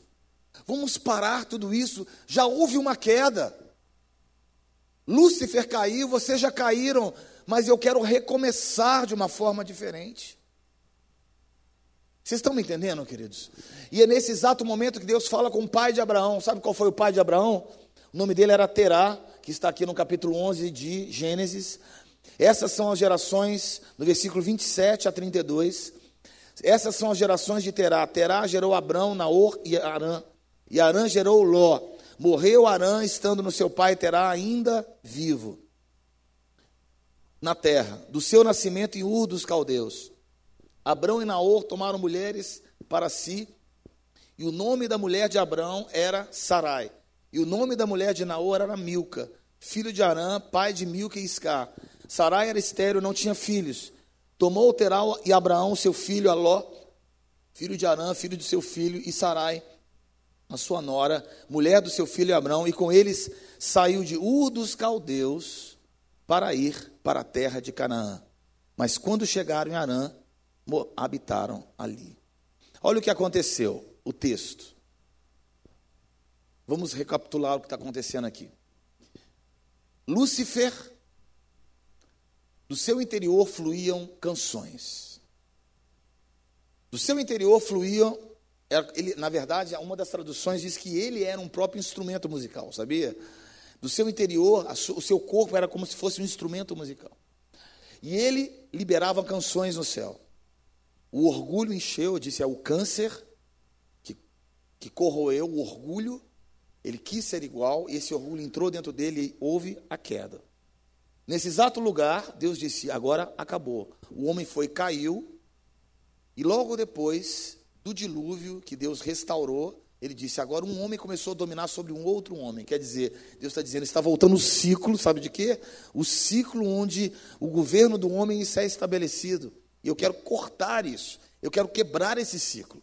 vamos parar tudo isso. Já houve uma queda, Lúcifer caiu, vocês já caíram, mas eu quero recomeçar de uma forma diferente. Vocês estão me entendendo, queridos? E é nesse exato momento que Deus fala com o pai de Abraão. Sabe qual foi o pai de Abraão? O nome dele era Terá, que está aqui no capítulo 11 de Gênesis. Essas são as gerações, no versículo 27 a 32. Essas são as gerações de Terá. Terá gerou Abrão, Naor e Arã. E Arã gerou Ló. Morreu Arã, estando no seu pai Terá ainda vivo na terra, do seu nascimento em Ur dos caldeus. Abrão e Naor tomaram mulheres para si, e o nome da mulher de Abrão era Sarai, e o nome da mulher de Naor era Milca, filho de Arã, pai de Milca e Iscar. Sarai era estéreo, não tinha filhos. Tomou Teral e Abraão, seu filho Aló, filho de Arã, filho de seu filho, e Sarai, a sua nora, mulher do seu filho Abrão, e com eles saiu de Ur dos caldeus para ir para a terra de Canaã. Mas quando chegaram em Arã, habitaram ali. Olha o que aconteceu, o texto. Vamos recapitular o que está acontecendo aqui. Lúcifer, do seu interior fluíam canções. Do seu interior fluíam, ele, na verdade, uma das traduções diz que ele era um próprio instrumento musical, sabia? Do seu interior, o seu corpo era como se fosse um instrumento musical. E ele liberava canções no céu. O orgulho encheu, disse, é o câncer que, que corroeu o orgulho. Ele quis ser igual, e esse orgulho entrou dentro dele e houve a queda. Nesse exato lugar, Deus disse: agora acabou. O homem foi, caiu, e logo depois do dilúvio que Deus restaurou, ele disse: agora um homem começou a dominar sobre um outro homem. Quer dizer, Deus está dizendo, está voltando o ciclo, sabe de quê? O ciclo onde o governo do homem é estabelecido. E eu quero cortar isso. Eu quero quebrar esse ciclo.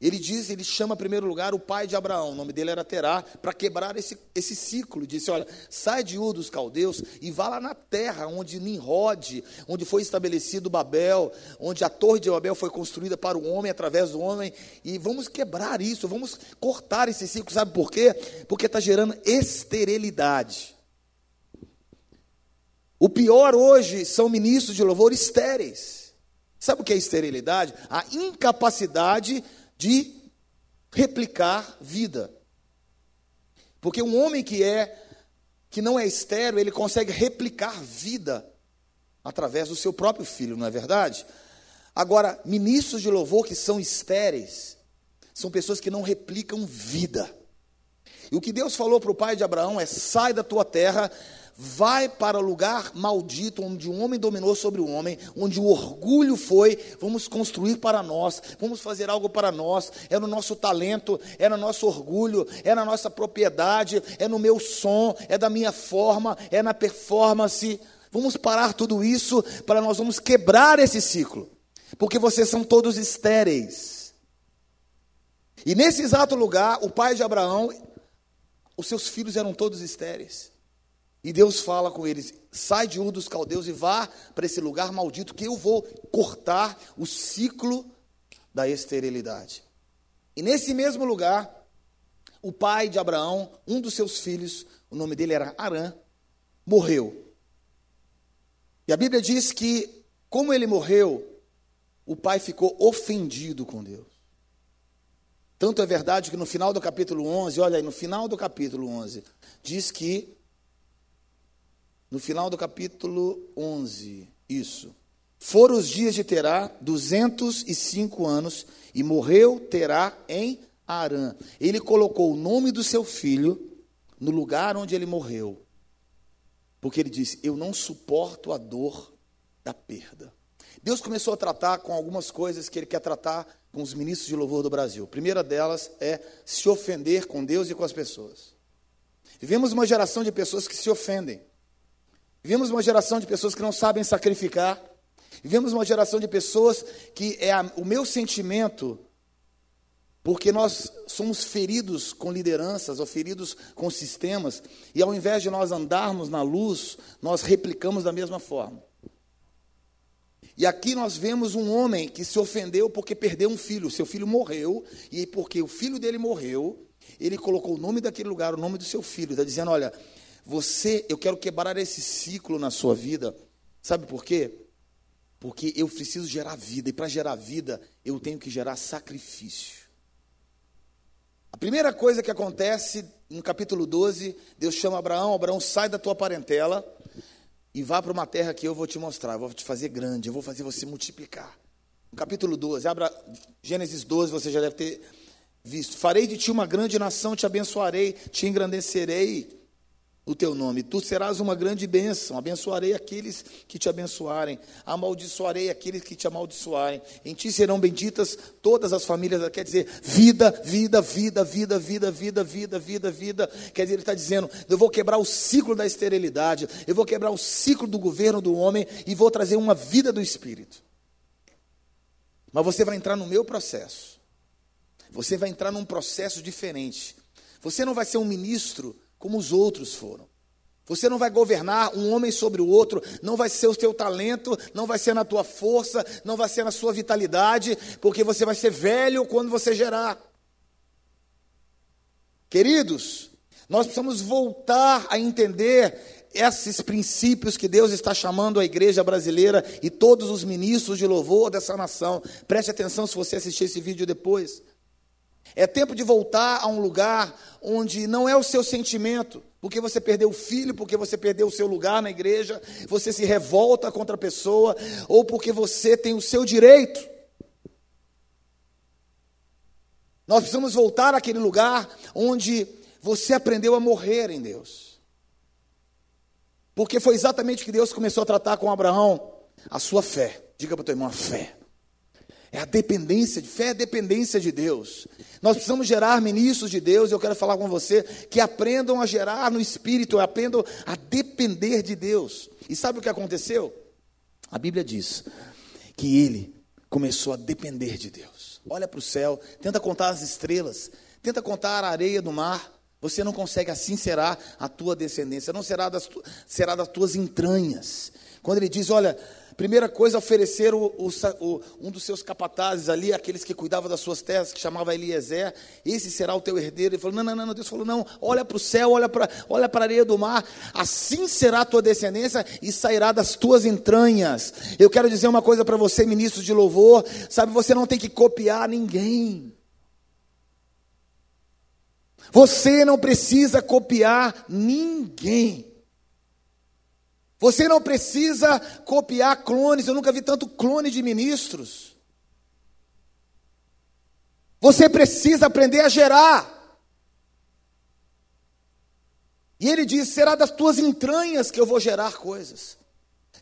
Ele diz, ele chama em primeiro lugar o pai de Abraão, o nome dele era Terá, para quebrar esse, esse ciclo. Disse: Olha, sai de Ur dos caldeus e vá lá na terra onde Nimrod, onde foi estabelecido Babel, onde a torre de Babel foi construída para o homem, através do homem, e vamos quebrar isso, vamos cortar esse ciclo. Sabe por quê? Porque está gerando esterilidade. O pior hoje são ministros de louvor estéreis. Sabe o que é esterilidade? A incapacidade de replicar vida. Porque um homem que é que não é estéreo, ele consegue replicar vida através do seu próprio filho, não é verdade? Agora, ministros de louvor que são estéreis, são pessoas que não replicam vida. E o que Deus falou para o pai de Abraão é: sai da tua terra, vai para o lugar maldito, onde um homem dominou sobre o homem, onde o orgulho foi, vamos construir para nós, vamos fazer algo para nós, é no nosso talento, é no nosso orgulho, é na nossa propriedade, é no meu som, é da minha forma, é na performance. Vamos parar tudo isso para nós vamos quebrar esse ciclo, porque vocês são todos estéreis. E nesse exato lugar, o pai de Abraão, os seus filhos eram todos estéreis. E Deus fala com eles: sai de um dos caldeus e vá para esse lugar maldito, que eu vou cortar o ciclo da esterilidade. E nesse mesmo lugar, o pai de Abraão, um dos seus filhos, o nome dele era Arã, morreu. E a Bíblia diz que, como ele morreu, o pai ficou ofendido com Deus. Tanto é verdade que no final do capítulo 11, olha aí, no final do capítulo 11, diz que no final do capítulo 11, isso. Foram os dias de Terá, 205 anos, e morreu Terá em Arã. Ele colocou o nome do seu filho no lugar onde ele morreu. Porque ele disse: Eu não suporto a dor da perda. Deus começou a tratar com algumas coisas que ele quer tratar com os ministros de louvor do Brasil. A primeira delas é se ofender com Deus e com as pessoas. Vivemos uma geração de pessoas que se ofendem. Vivemos uma geração de pessoas que não sabem sacrificar. Vivemos uma geração de pessoas que é a, o meu sentimento, porque nós somos feridos com lideranças ou feridos com sistemas, e ao invés de nós andarmos na luz, nós replicamos da mesma forma. E aqui nós vemos um homem que se ofendeu porque perdeu um filho. Seu filho morreu, e porque o filho dele morreu, ele colocou o nome daquele lugar, o nome do seu filho. Está dizendo: olha, você, eu quero quebrar esse ciclo na sua vida. Sabe por quê? Porque eu preciso gerar vida, e para gerar vida, eu tenho que gerar sacrifício. A primeira coisa que acontece no capítulo 12, Deus chama Abraão: Abraão, sai da tua parentela e vá para uma terra que eu vou te mostrar, eu vou te fazer grande, eu vou fazer você multiplicar. No capítulo 12, abra Gênesis 12, você já deve ter visto. Farei de ti uma grande nação, te abençoarei, te engrandecerei o teu nome. Tu serás uma grande bênção. Abençoarei aqueles que te abençoarem. Amaldiçoarei aqueles que te amaldiçoarem. Em ti serão benditas todas as famílias. Quer dizer, vida, vida, vida, vida, vida, vida, vida, vida, vida. Quer dizer, ele está dizendo: eu vou quebrar o ciclo da esterilidade. Eu vou quebrar o ciclo do governo do homem e vou trazer uma vida do Espírito. Mas você vai entrar no meu processo. Você vai entrar num processo diferente. Você não vai ser um ministro como os outros foram. Você não vai governar um homem sobre o outro, não vai ser o teu talento, não vai ser na tua força, não vai ser na sua vitalidade, porque você vai ser velho quando você gerar. Queridos, nós precisamos voltar a entender esses princípios que Deus está chamando a igreja brasileira e todos os ministros de louvor dessa nação. Preste atenção se você assistir esse vídeo depois. É tempo de voltar a um lugar onde não é o seu sentimento, porque você perdeu o filho, porque você perdeu o seu lugar na igreja, você se revolta contra a pessoa, ou porque você tem o seu direito. Nós precisamos voltar àquele lugar onde você aprendeu a morrer em Deus. Porque foi exatamente que Deus começou a tratar com Abraão, a sua fé. Diga para o teu irmão, a fé. É a dependência, de fé é a dependência de Deus. Nós precisamos gerar ministros de Deus, eu quero falar com você, que aprendam a gerar no Espírito, aprendam a depender de Deus. E sabe o que aconteceu? A Bíblia diz que ele começou a depender de Deus. Olha para o céu, tenta contar as estrelas, tenta contar a areia do mar. Você não consegue, assim será a tua descendência, não será das, será das tuas entranhas. Quando ele diz, olha, primeira coisa, oferecer o, o, um dos seus capatazes ali, aqueles que cuidavam das suas terras, que chamava Eliezer, esse será o teu herdeiro. Ele falou, não, não, não, Deus falou, não, olha para o céu, olha para olha a areia do mar, assim será a tua descendência e sairá das tuas entranhas. Eu quero dizer uma coisa para você, ministro de louvor, sabe, você não tem que copiar ninguém. Você não precisa copiar ninguém. Você não precisa copiar clones. Eu nunca vi tanto clone de ministros. Você precisa aprender a gerar. E ele diz: será das tuas entranhas que eu vou gerar coisas.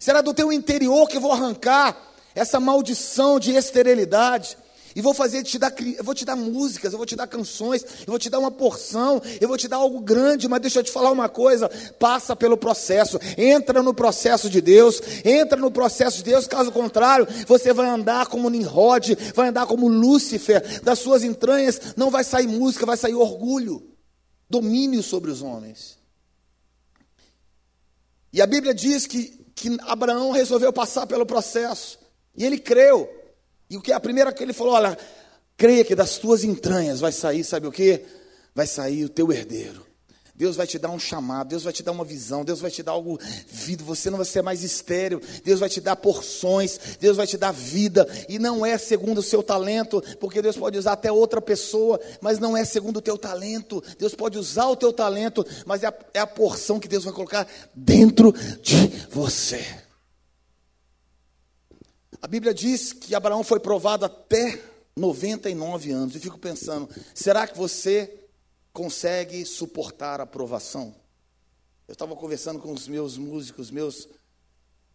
Será do teu interior que eu vou arrancar essa maldição de esterilidade. E vou fazer te dar, eu vou te dar músicas, eu vou te dar canções, eu vou te dar uma porção, eu vou te dar algo grande, mas deixa eu te falar uma coisa, passa pelo processo, entra no processo de Deus, entra no processo de Deus, caso contrário, você vai andar como Nimrod, vai andar como Lúcifer, das suas entranhas não vai sair música, vai sair orgulho, domínio sobre os homens. E a Bíblia diz que, que Abraão resolveu passar pelo processo, e ele creu. E o que a primeira que ele falou, olha, creia que das tuas entranhas vai sair, sabe o que? Vai sair o teu herdeiro. Deus vai te dar um chamado, Deus vai te dar uma visão, Deus vai te dar algo vida, você não vai ser mais estéreo, Deus vai te dar porções, Deus vai te dar vida, e não é segundo o seu talento, porque Deus pode usar até outra pessoa, mas não é segundo o teu talento, Deus pode usar o teu talento, mas é a, é a porção que Deus vai colocar dentro de você. A Bíblia diz que Abraão foi provado até 99 anos. E fico pensando, será que você consegue suportar a provação? Eu estava conversando com os meus músicos, meus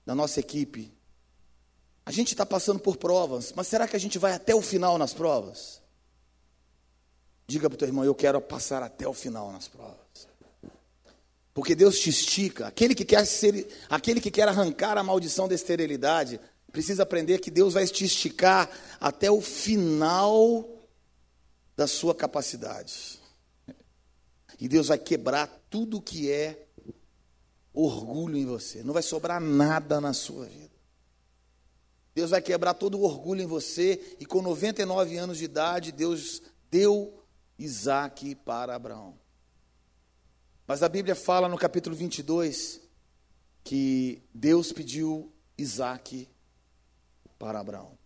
da nossa equipe. A gente está passando por provas, mas será que a gente vai até o final nas provas? Diga para o teu irmão, eu quero passar até o final nas provas. Porque Deus te estica. Aquele que quer ser, aquele que quer arrancar a maldição da esterilidade, precisa aprender que Deus vai te esticar até o final da sua capacidade. E Deus vai quebrar tudo que é orgulho em você. Não vai sobrar nada na sua vida. Deus vai quebrar todo o orgulho em você. E com 99 anos de idade, Deus deu Isaac para Abraão. Mas a Bíblia fala no capítulo 22 que Deus pediu Isaac para Abraão.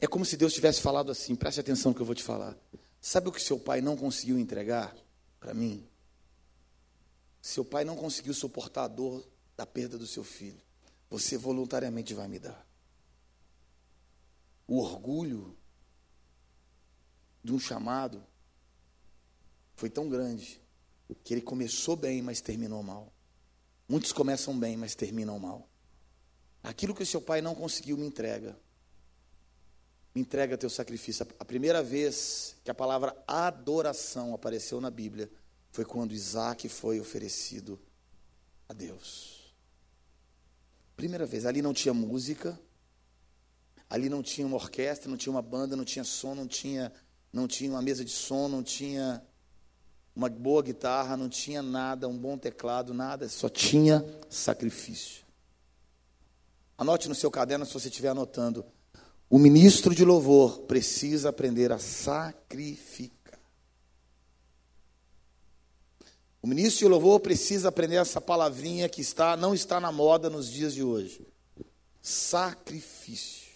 É como se Deus tivesse falado assim: preste atenção no que eu vou te falar. Sabe o que seu pai não conseguiu entregar para mim? Seu pai não conseguiu suportar a dor da perda do seu filho. Você voluntariamente vai me dar. O orgulho de um chamado foi tão grande que ele começou bem, mas terminou mal. Muitos começam bem, mas terminam mal. Aquilo que o seu pai não conseguiu, me entrega. Me entrega teu sacrifício. A primeira vez que a palavra adoração apareceu na Bíblia foi quando Isaac foi oferecido a Deus. Primeira vez. Ali não tinha música, Ali não tinha uma orquestra, não tinha uma banda, não tinha som, não tinha, não tinha uma mesa de som, não tinha uma boa guitarra, não tinha nada, um bom teclado, nada, só tinha sacrifício. Anote no seu caderno se você estiver anotando. O ministro de louvor precisa aprender a sacrificar. O ministro de louvor precisa aprender essa palavrinha que está não está na moda nos dias de hoje. Sacrifício.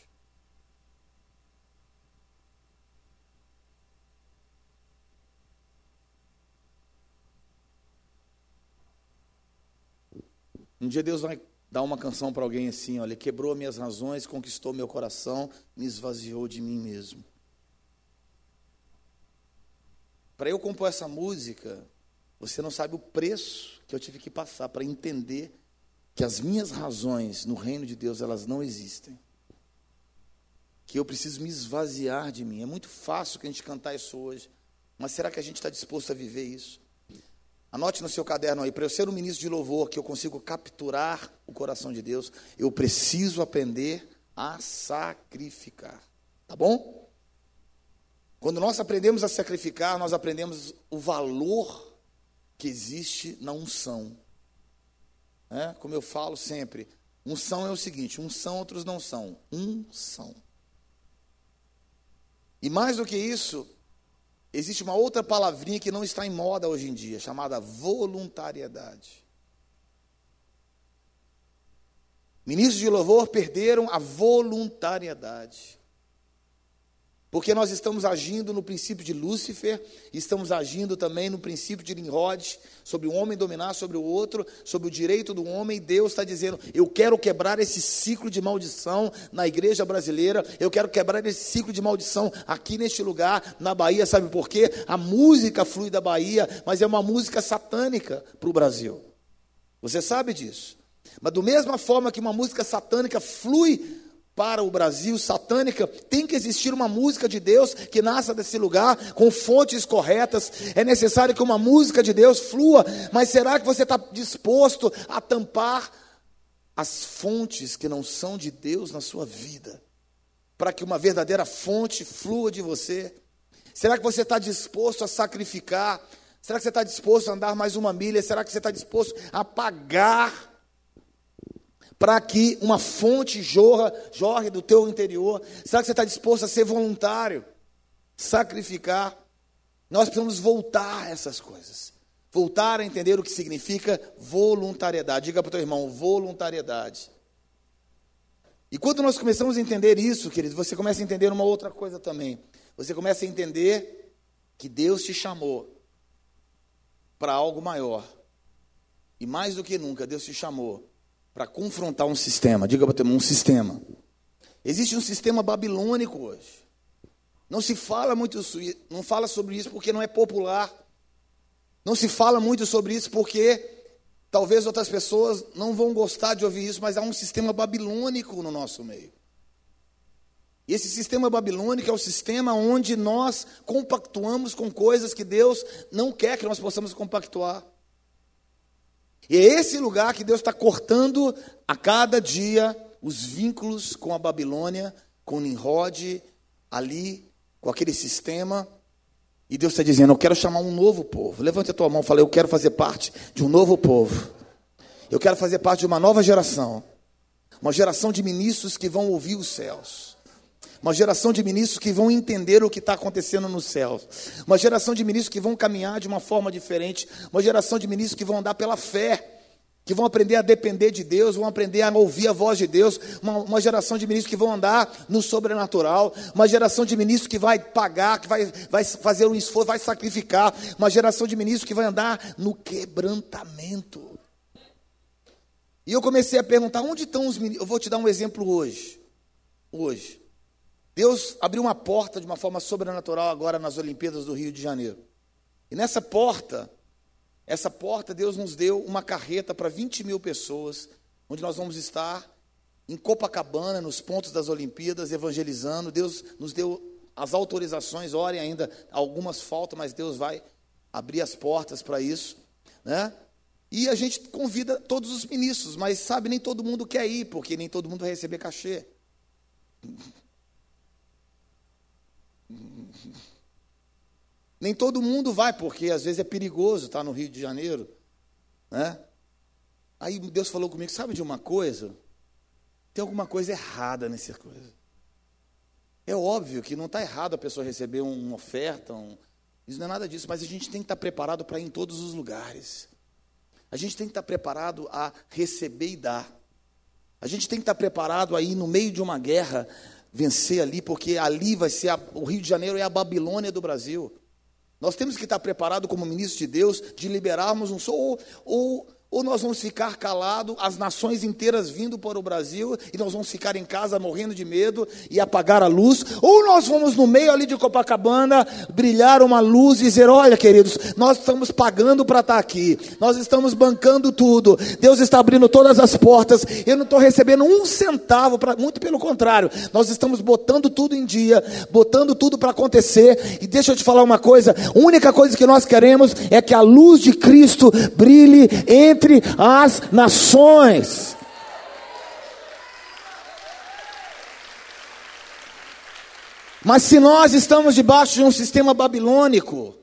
Um dia Deus vai dar uma canção para alguém assim, olha, quebrou minhas razões, conquistou meu coração, me esvaziou de mim mesmo. Para eu compor essa música, você não sabe o preço que eu tive que passar para entender que as minhas razões no reino de Deus, elas não existem. Que eu preciso me esvaziar de mim. É muito fácil que a gente cantar isso hoje, mas será que a gente está disposto a viver isso? Anote no seu caderno aí, para eu ser um ministro de louvor, que eu consigo capturar o coração de Deus, eu preciso aprender a sacrificar. Tá bom? Quando nós aprendemos a sacrificar, nós aprendemos o valor que existe na unção. É? Como eu falo sempre, unção é o seguinte: unção outros não são, unção. E mais do que isso, existe uma outra palavrinha que não está em moda hoje em dia, chamada voluntariedade. Ministros de louvor perderam a voluntariedade. Porque nós estamos agindo no princípio de Lúcifer, estamos agindo também no princípio de Nimrod, sobre o homem dominar sobre o outro, sobre o direito do homem. Deus está dizendo: eu quero quebrar esse ciclo de maldição na igreja brasileira, eu quero quebrar esse ciclo de maldição aqui neste lugar, na Bahia. Sabe por quê? A música flui da Bahia, mas é uma música satânica para o Brasil. Você sabe disso. Mas, da mesma forma que uma música satânica flui para o Brasil satânica, tem que existir uma música de Deus que nasça desse lugar com fontes corretas. É necessário que uma música de Deus flua, mas será que você está disposto a tampar as fontes que não são de Deus na sua vida, para que uma verdadeira fonte flua de você? Será que você está disposto a sacrificar? Será que você está disposto a andar mais uma milha? Será que você está disposto a pagar? Para que uma fonte jorra, jorre do teu interior? Será que você está disposto a ser voluntário? Sacrificar? Nós precisamos voltar a essas coisas. Voltar a entender o que significa voluntariedade. Diga para o teu irmão, voluntariedade. E quando nós começamos a entender isso, querido, você começa a entender uma outra coisa também. Você começa a entender que Deus te chamou para algo maior. E mais do que nunca, Deus te chamou para confrontar um sistema. Diga para um sistema. Existe um sistema babilônico hoje. Não se fala muito, não fala sobre isso porque não é popular. Não se fala muito sobre isso porque talvez outras pessoas não vão gostar de ouvir isso, mas há um sistema babilônico no nosso meio. E esse sistema babilônico é o sistema onde nós compactuamos com coisas que Deus não quer que nós possamos compactuar. E é esse lugar que Deus está cortando a cada dia os vínculos com a Babilônia, com Nimrod, ali, com aquele sistema. E Deus está dizendo: Eu quero chamar um novo povo. Levante a tua mão e fala: Eu quero fazer parte de um novo povo. Eu quero fazer parte de uma nova geração. Uma geração de ministros que vão ouvir os céus. Uma geração de ministros que vão entender o que está acontecendo no céu. Uma geração de ministros que vão caminhar de uma forma diferente. Uma geração de ministros que vão andar pela fé. Que vão aprender a depender de Deus, vão aprender a ouvir a voz de Deus. Uma, uma geração de ministros que vão andar no sobrenatural. Uma geração de ministros que vai pagar, que vai, vai fazer um esforço, vai sacrificar. Uma geração de ministros que vai andar no quebrantamento. E eu comecei a perguntar: onde estão os ministros? Eu vou te dar um exemplo hoje. Hoje. Deus abriu uma porta de uma forma sobrenatural agora nas Olimpíadas do Rio de Janeiro. E nessa porta, essa porta, Deus nos deu uma carreta para 20 mil pessoas, onde nós vamos estar em Copacabana, nos pontos das Olimpíadas, evangelizando. Deus nos deu as autorizações, orem ainda, algumas faltam, mas Deus vai abrir as portas para isso. Né? E a gente convida todos os ministros, mas sabe, nem todo mundo quer ir, porque nem todo mundo vai receber cachê. Nem todo mundo vai, porque às vezes é perigoso estar no Rio de Janeiro. Né? Aí Deus falou comigo: sabe de uma coisa? Tem alguma coisa errada nessa coisa. É óbvio que não está errado a pessoa receber uma oferta, um... isso não é nada disso, mas a gente tem que estar preparado para ir em todos os lugares. A gente tem que estar preparado a receber e dar. A gente tem que estar preparado a ir no meio de uma guerra, vencer ali, porque ali vai ser a... o Rio de Janeiro é a Babilônia do Brasil. Nós temos que estar preparados como ministros de Deus de liberarmos um som, ou, ou ou nós vamos ficar calados, as nações inteiras vindo para o Brasil, e nós vamos ficar em casa morrendo de medo e apagar a luz, ou nós vamos no meio ali de Copacabana brilhar uma luz e dizer: Olha, queridos, nós estamos pagando para estar aqui, nós estamos bancando tudo, Deus está abrindo todas as portas, eu não estou recebendo um centavo, pra, muito pelo contrário, nós estamos botando tudo em dia, botando tudo para acontecer, e deixa eu te falar uma coisa: a única coisa que nós queremos é que a luz de Cristo brilhe entre entre as nações. Mas se nós estamos debaixo de um sistema babilônico,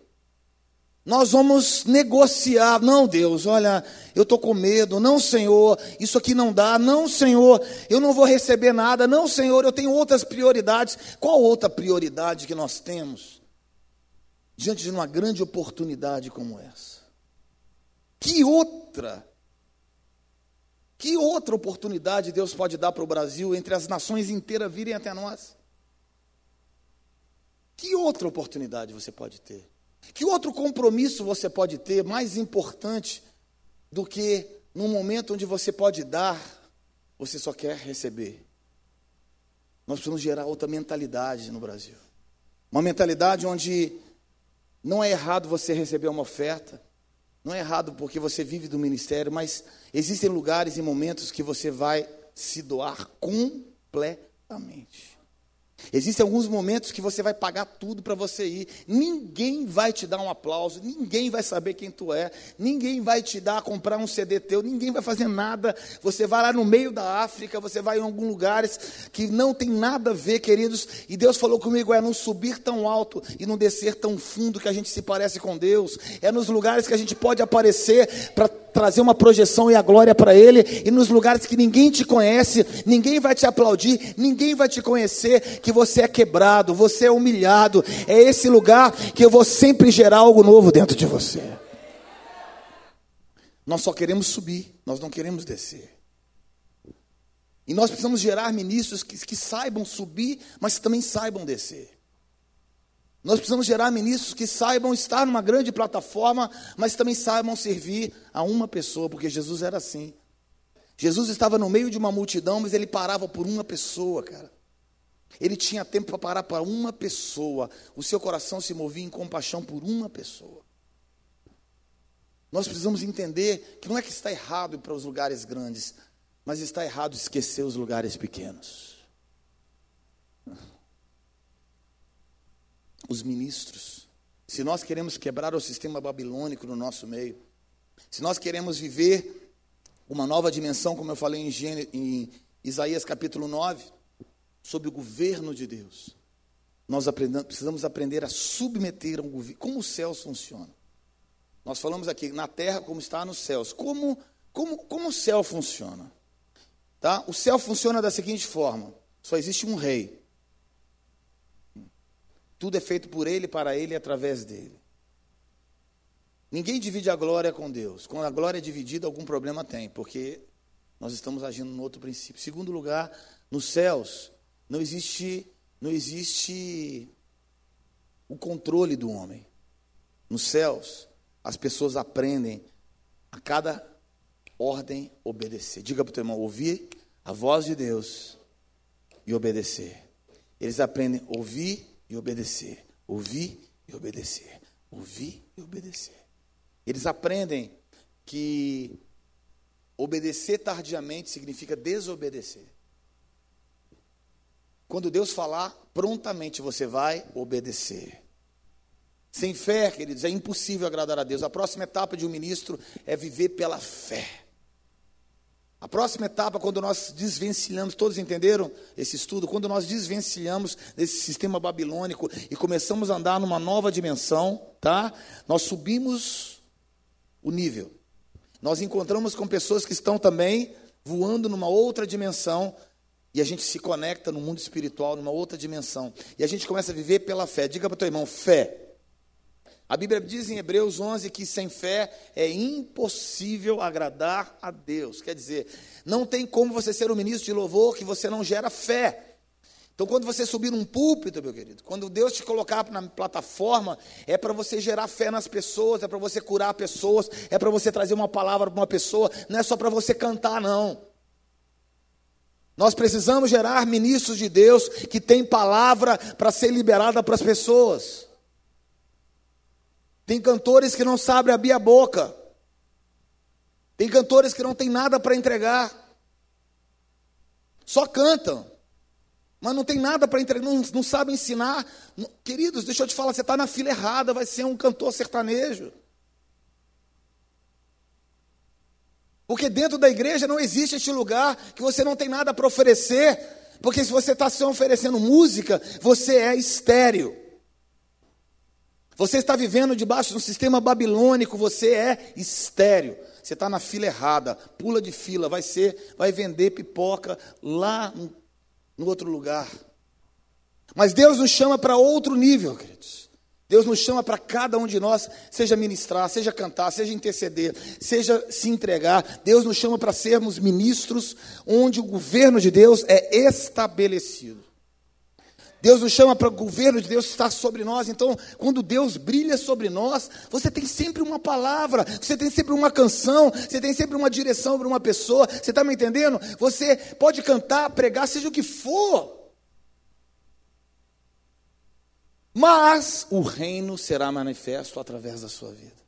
nós vamos negociar. Não, Deus, olha, eu estou com medo. Não, Senhor, isso aqui não dá. Não, Senhor, eu não vou receber nada. Não, Senhor, eu tenho outras prioridades. Qual outra prioridade que nós temos diante de uma grande oportunidade como essa? Que outra? Outra? Que outra oportunidade Deus pode dar para o Brasil entre as nações inteiras virem até nós? Que outra oportunidade você pode ter? Que outro compromisso você pode ter mais importante do que num momento onde você pode dar, você só quer receber? Nós precisamos gerar outra mentalidade no Brasil. Uma mentalidade onde não é errado você receber uma oferta, não é errado porque você vive do ministério, mas existem lugares e momentos que você vai se doar completamente. Existem alguns momentos que você vai pagar tudo para você ir. Ninguém vai te dar um aplauso, ninguém vai saber quem tu é, ninguém vai te dar comprar um CD teu, ninguém vai fazer nada. Você vai lá no meio da África, você vai em alguns lugares que não tem nada a ver, queridos. E Deus falou comigo: é não subir tão alto e não descer tão fundo que a gente se parece com Deus. É nos lugares que a gente pode aparecer para trazer uma projeção e a glória para Ele, e nos lugares que ninguém te conhece, ninguém vai te aplaudir, ninguém vai te conhecer, que você é quebrado, você é humilhado. É esse lugar que eu vou sempre gerar algo novo dentro de você. Nós só queremos subir, nós não queremos descer. E nós precisamos gerar ministros que, que saibam subir, mas também saibam descer. Nós precisamos gerar ministros que saibam estar numa grande plataforma, mas também saibam servir a uma pessoa, porque Jesus era assim. Jesus estava no meio de uma multidão, mas ele parava por uma pessoa, cara. Ele tinha tempo para parar para uma pessoa. O seu coração se movia em compaixão por uma pessoa. Nós precisamos entender que não é que está errado ir para os lugares grandes, mas está errado esquecer os lugares pequenos. Os ministros, se nós queremos quebrar o sistema babilônico no nosso meio, se nós queremos viver uma nova dimensão, como eu falei em, em Isaías capítulo 9, sobre o governo de Deus, nós precisamos aprender a submeter um governo. Como os céus funcionam? Nós falamos aqui na terra como está nos céus. Como, como, como o céu funciona? Tá? O céu funciona da seguinte forma: só existe um rei. Tudo é feito por Ele, para Ele e através dele. Ninguém divide a glória com Deus. Quando a glória é dividida, algum problema tem, porque nós estamos agindo no outro princípio. Segundo lugar, nos céus não existe não existe o controle do homem. Nos céus, as pessoas aprendem a cada ordem obedecer. Diga para o teu irmão, ouvir a voz de Deus e obedecer. Eles aprendem a ouvir e obedecer. Ouvir e obedecer. Ouvir e obedecer. Eles aprendem que obedecer tardiamente significa desobedecer. Quando Deus falar, prontamente você vai obedecer. Sem fé, queridos, é impossível agradar a Deus. A próxima etapa de um ministro é viver pela fé. A próxima etapa, quando nós desvencilhamos, todos entenderam esse estudo? Quando nós desvencilhamos desse sistema babilônico e começamos a andar numa nova dimensão, tá? Nós subimos o nível. Nós encontramos com pessoas que estão também voando numa outra dimensão e a gente se conecta no mundo espiritual, numa outra dimensão. E a gente começa a viver pela fé. Diga para o teu irmão, fé. A Bíblia diz em Hebreus 11 que sem fé é impossível agradar a Deus. Quer dizer, não tem como você ser um ministro de louvor que você não gera fé. Então, quando você subir num púlpito, meu querido, quando Deus te colocar na plataforma, é para você gerar fé nas pessoas, é para você curar pessoas, é para você trazer uma palavra para uma pessoa, não é só para você cantar, não. Nós precisamos gerar ministros de Deus que têm palavra para ser liberada para as pessoas. Tem cantores que não sabem abrir a boca. Tem cantores que não têm nada para entregar. Só cantam. Mas não tem nada para entregar, não, não sabe ensinar. Queridos, deixa eu te falar, você está na fila errada, vai ser um cantor sertanejo. Porque dentro da igreja não existe este lugar que você não tem nada para oferecer. Porque se você está se oferecendo música, você é estéreo. Você está vivendo debaixo de um sistema babilônico, você é estéreo. Você está na fila errada, pula de fila, vai ser, vai vender pipoca lá no, no outro lugar. Mas Deus nos chama para outro nível, queridos. Deus nos chama para cada um de nós, seja ministrar, seja cantar, seja interceder, seja se entregar. Deus nos chama para sermos ministros onde o governo de Deus é estabelecido. Deus nos chama para o governo de Deus estar sobre nós. Então, quando Deus brilha sobre nós, você tem sempre uma palavra, você tem sempre uma canção, você tem sempre uma direção para uma pessoa. Você está me entendendo? Você pode cantar, pregar, seja o que for. Mas o reino será manifesto através da sua vida.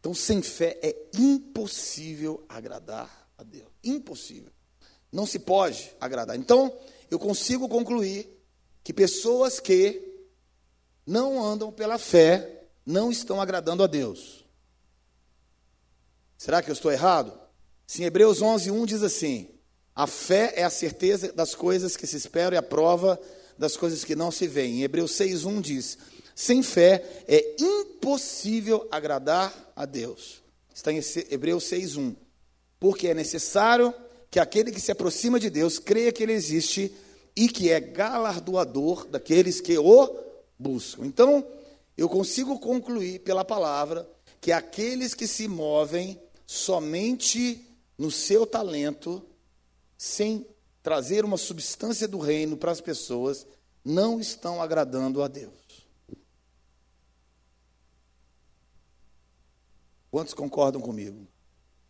Então, sem fé é impossível agradar a Deus. Impossível. Não se pode agradar. Então, eu consigo concluir que pessoas que não andam pela fé não estão agradando a Deus. Será que eu estou errado? Sim, Hebreus 11, 1 diz assim: A fé é a certeza das coisas que se esperam e a prova das coisas que não se veem. Em Hebreus 6, 1 diz: Sem fé é impossível agradar a Deus. Está em Hebreus 6, 1. Porque é necessário que aquele que se aproxima de Deus creia que Ele existe e que é galardoador daqueles que o buscam. Então, eu consigo concluir pela palavra que aqueles que se movem somente no seu talento, sem trazer uma substância do reino para as pessoas, não estão agradando a Deus. Quantos concordam comigo?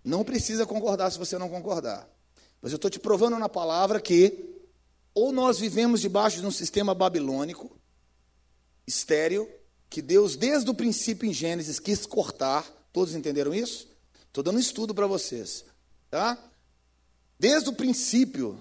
Não precisa concordar se você não concordar. Mas eu estou te provando na palavra que ou nós vivemos debaixo de um sistema babilônico, estéreo, que Deus, desde o princípio em Gênesis, quis cortar. Todos entenderam isso? Estou dando estudo para vocês. Tá? Desde o princípio,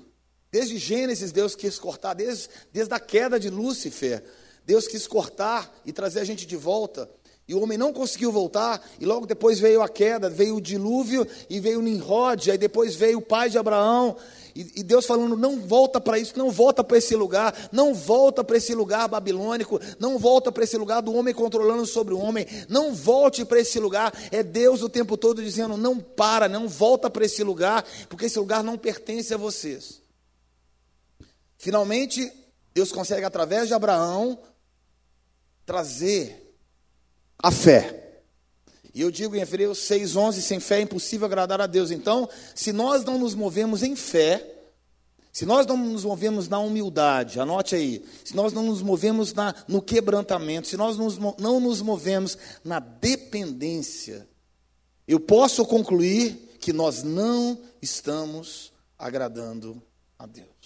desde Gênesis, Deus quis cortar, desde, desde a queda de Lúcifer, Deus quis cortar e trazer a gente de volta. E o homem não conseguiu voltar, e logo depois veio a queda, veio o dilúvio e veio Nimrod, aí depois veio o pai de Abraão, e, e Deus falando: não volta para isso, não volta para esse lugar, não volta para esse lugar babilônico, não volta para esse lugar do homem controlando sobre o homem, não volte para esse lugar. É Deus o tempo todo dizendo: não para, não volta para esse lugar, porque esse lugar não pertence a vocês. Finalmente, Deus consegue, através de Abraão, trazer a fé. E eu digo em Hebreus 6,11: sem fé é impossível agradar a Deus. Então, se nós não nos movemos em fé, se nós não nos movemos na humildade, anote aí, se nós não nos movemos na, no quebrantamento, se nós nos, não nos movemos na dependência, eu posso concluir que nós não estamos agradando a Deus.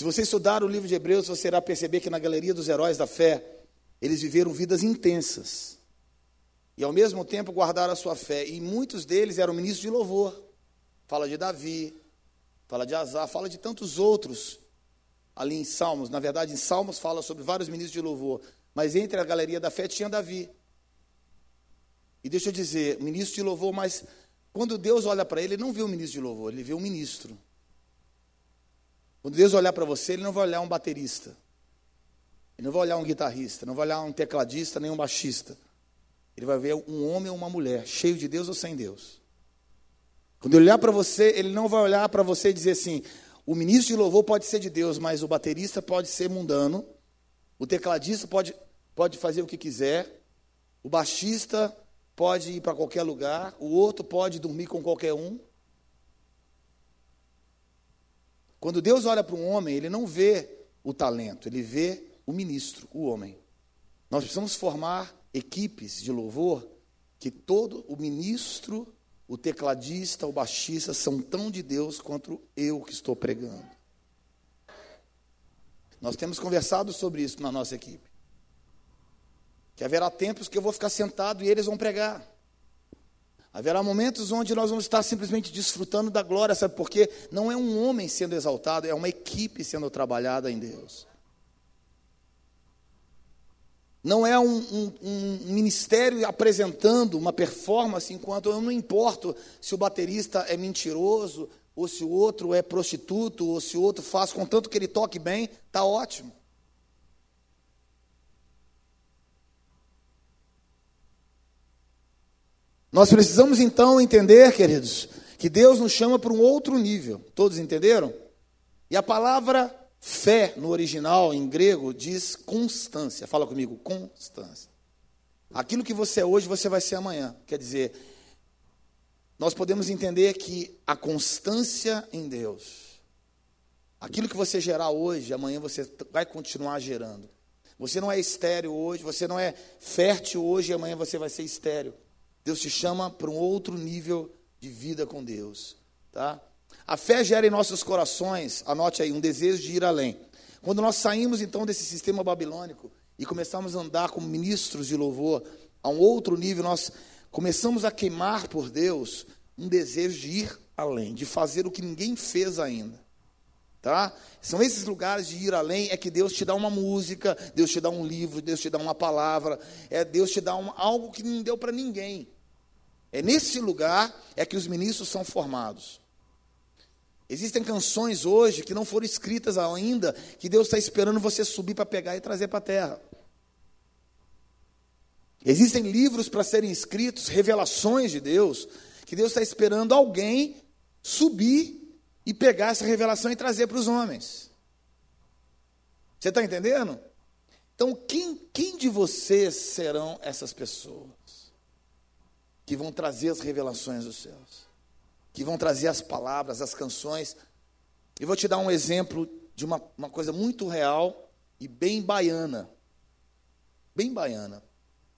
Se você estudar o livro de Hebreus, você irá perceber que na galeria dos heróis da fé, eles viveram vidas intensas. E ao mesmo tempo guardaram a sua fé. E muitos deles eram ministros de louvor. Fala de Davi, fala de Azar, fala de tantos outros ali em Salmos. Na verdade, em Salmos fala sobre vários ministros de louvor. Mas entre a galeria da fé tinha Davi. E deixa eu dizer, ministro de louvor, mas quando Deus olha para ele, ele não vê um ministro de louvor, ele vê um ministro. Quando Deus olhar para você, ele não vai olhar um baterista. Ele não vai olhar um guitarrista, não vai olhar um tecladista, nem um baixista. Ele vai ver um homem ou uma mulher, cheio de Deus ou sem Deus. Quando ele olhar para você, ele não vai olhar para você e dizer assim: o ministro de louvor pode ser de Deus, mas o baterista pode ser mundano, o tecladista pode, pode fazer o que quiser, o baixista pode ir para qualquer lugar, o outro pode dormir com qualquer um. Quando Deus olha para um homem, ele não vê o talento, ele vê o ministro, o homem. Nós precisamos formar equipes de louvor que todo o ministro, o tecladista, o baixista são tão de Deus quanto eu que estou pregando. Nós temos conversado sobre isso na nossa equipe. Que haverá tempos que eu vou ficar sentado e eles vão pregar. Haverá momentos onde nós vamos estar simplesmente desfrutando da glória, sabe por quê? Não é um homem sendo exaltado, é uma equipe sendo trabalhada em Deus. Não é um, um, um, ministério apresentando uma performance, enquanto eu não importo se o baterista é mentiroso, ou se o outro é prostituto, ou se o outro faz, contanto que ele toque bem, está ótimo. Nós precisamos então entender, queridos, que Deus nos chama para um outro nível. Todos entenderam? E a palavra Fé, no original, em grego, diz constância. Fala comigo, constância. Aquilo que você é hoje, você vai ser amanhã. Quer dizer, nós podemos entender que a constância em Deus, aquilo que você gerar hoje, amanhã você vai continuar gerando. Você não é estéreo hoje, você não é fértil hoje e amanhã você vai ser estéreo. Deus te chama para um outro nível de vida com Deus, tá? A fé gera em nossos corações, anote aí, um desejo de ir além. Quando nós saímos então desse sistema babilônico e começamos a andar como ministros de louvor a um outro nível, nós começamos a queimar por Deus um desejo de ir além, de fazer o que ninguém fez ainda. Tá? São esses lugares de ir além, é que Deus te dá uma música, Deus te dá um livro, Deus te dá uma palavra, é Deus te dá um, algo que não deu para ninguém. É nesse lugar é que os ministros são formados. Existem canções hoje que não foram escritas ainda, que Deus está esperando você subir para pegar e trazer para a terra. Existem livros para serem escritos, revelações de Deus, que Deus está esperando alguém subir e pegar essa revelação e trazer para os homens. Você está entendendo? Então, quem, quem de vocês serão essas pessoas que vão trazer as revelações dos céus? que vão trazer as palavras, as canções. E vou te dar um exemplo de uma, uma coisa muito real e bem baiana. Bem baiana.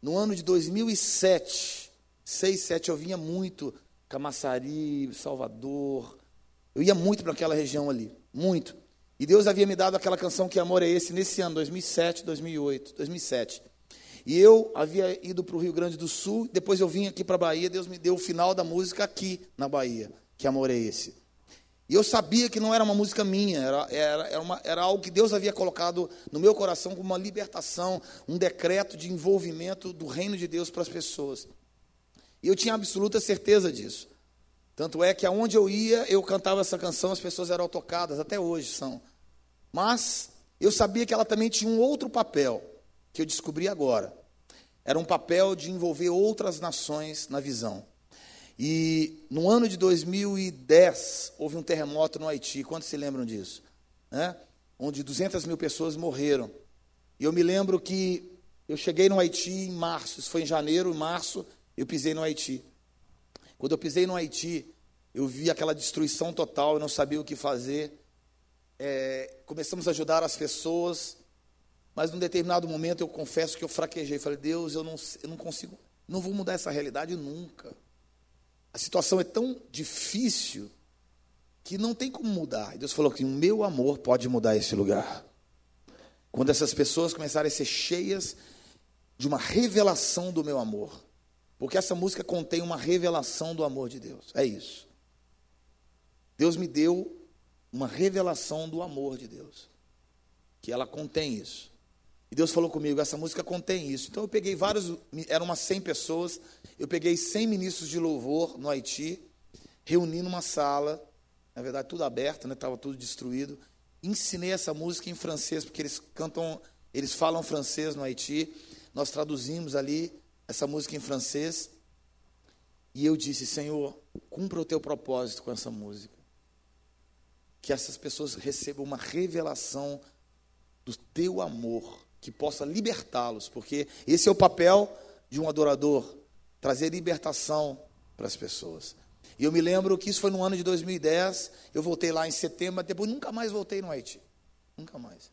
No ano de 2007, 6, 7, eu vinha muito Camaçari, Salvador. Eu ia muito para aquela região ali, muito. E Deus havia me dado aquela canção Que Amor é Esse nesse ano, 2007, 2008, 2007. E eu havia ido para o Rio Grande do Sul, depois eu vim aqui para a Bahia, Deus me deu o final da música aqui na Bahia. Que amor é esse? E eu sabia que não era uma música minha, era, era, era, uma, era algo que Deus havia colocado no meu coração como uma libertação, um decreto de envolvimento do reino de Deus para as pessoas. E eu tinha absoluta certeza disso. Tanto é que aonde eu ia, eu cantava essa canção, as pessoas eram tocadas, até hoje são. Mas eu sabia que ela também tinha um outro papel que eu descobri agora. Era um papel de envolver outras nações na visão. E no ano de 2010, houve um terremoto no Haiti. Quantos se lembram disso? Né? Onde 200 mil pessoas morreram. E eu me lembro que eu cheguei no Haiti em março, isso foi em janeiro, em março, eu pisei no Haiti. Quando eu pisei no Haiti, eu vi aquela destruição total, eu não sabia o que fazer. É, começamos a ajudar as pessoas, mas num determinado momento eu confesso que eu fraquejei. Falei, Deus, eu não, eu não consigo, não vou mudar essa realidade nunca. A situação é tão difícil que não tem como mudar. E Deus falou que o meu amor pode mudar esse lugar. Quando essas pessoas começarem a ser cheias de uma revelação do meu amor. Porque essa música contém uma revelação do amor de Deus. É isso. Deus me deu uma revelação do amor de Deus. Que ela contém isso. E Deus falou comigo, essa música contém isso. Então eu peguei vários, eram umas 100 pessoas, eu peguei 100 ministros de louvor no Haiti, reuni numa sala, na verdade tudo aberto, né, estava tudo destruído. Ensinei essa música em francês, porque eles cantam, eles falam francês no Haiti. Nós traduzimos ali essa música em francês. E eu disse, Senhor, cumpra o teu propósito com essa música. Que essas pessoas recebam uma revelação do teu amor que possa libertá-los, porque esse é o papel de um adorador, trazer libertação para as pessoas. E eu me lembro que isso foi no ano de 2010, eu voltei lá em setembro, depois nunca mais voltei no Haiti. Nunca mais.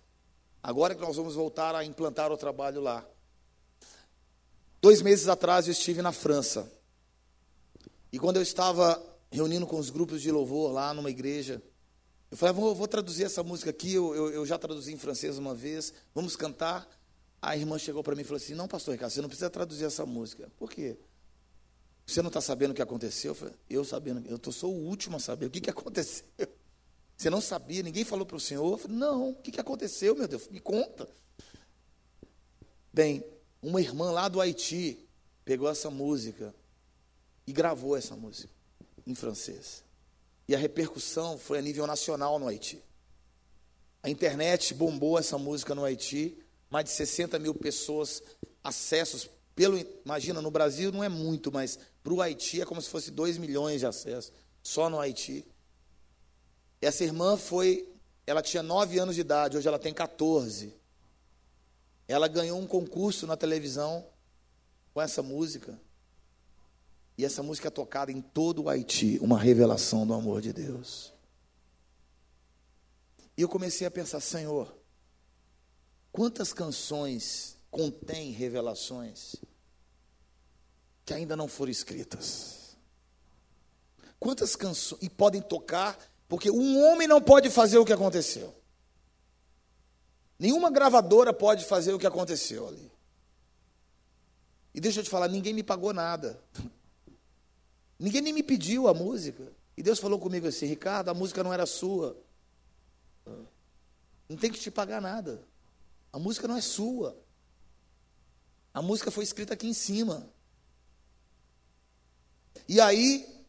Agora que nós vamos voltar a implantar o trabalho lá. Dois meses atrás eu estive na França. E quando eu estava reunindo com os grupos de louvor lá numa igreja, eu falei, vou, vou traduzir essa música aqui, eu, eu, eu, já traduzi em francês uma vez, vamos cantar. A irmã chegou para mim e falou assim, não, pastor Ricardo, você não precisa traduzir essa música. Por quê? Você não está sabendo o que aconteceu? Eu, falei, eu sabendo, eu tô, sou o último a saber o que, que aconteceu. Você não sabia, ninguém falou para o senhor? Eu falei, não, o que, que aconteceu, meu Deus? Me conta. Bem, uma irmã lá do Haiti pegou essa música e gravou essa música em francês. E a repercussão foi a nível nacional no Haiti. A internet bombou essa música no Haiti, mais de 60 mil pessoas, acessos. Pelo, imagina, no Brasil não é muito, mas para o Haiti é como se fosse 2 milhões de acessos, só no Haiti. Essa irmã foi, ela tinha 9 anos de idade, hoje ela tem 14. Ela ganhou um concurso na televisão com essa música. E essa música é tocada em todo o Haiti, uma revelação do amor de Deus. E eu comecei a pensar, Senhor, quantas canções contêm revelações que ainda não foram escritas? Quantas canções e podem tocar, porque um homem não pode fazer o que aconteceu. Nenhuma gravadora pode fazer o que aconteceu ali. E deixa eu te falar, ninguém me pagou nada. Ninguém nem me pediu a música. E Deus falou comigo assim: Ricardo, a música não era sua. Não tem que te pagar nada. A música não é sua. A música foi escrita aqui em cima. E aí,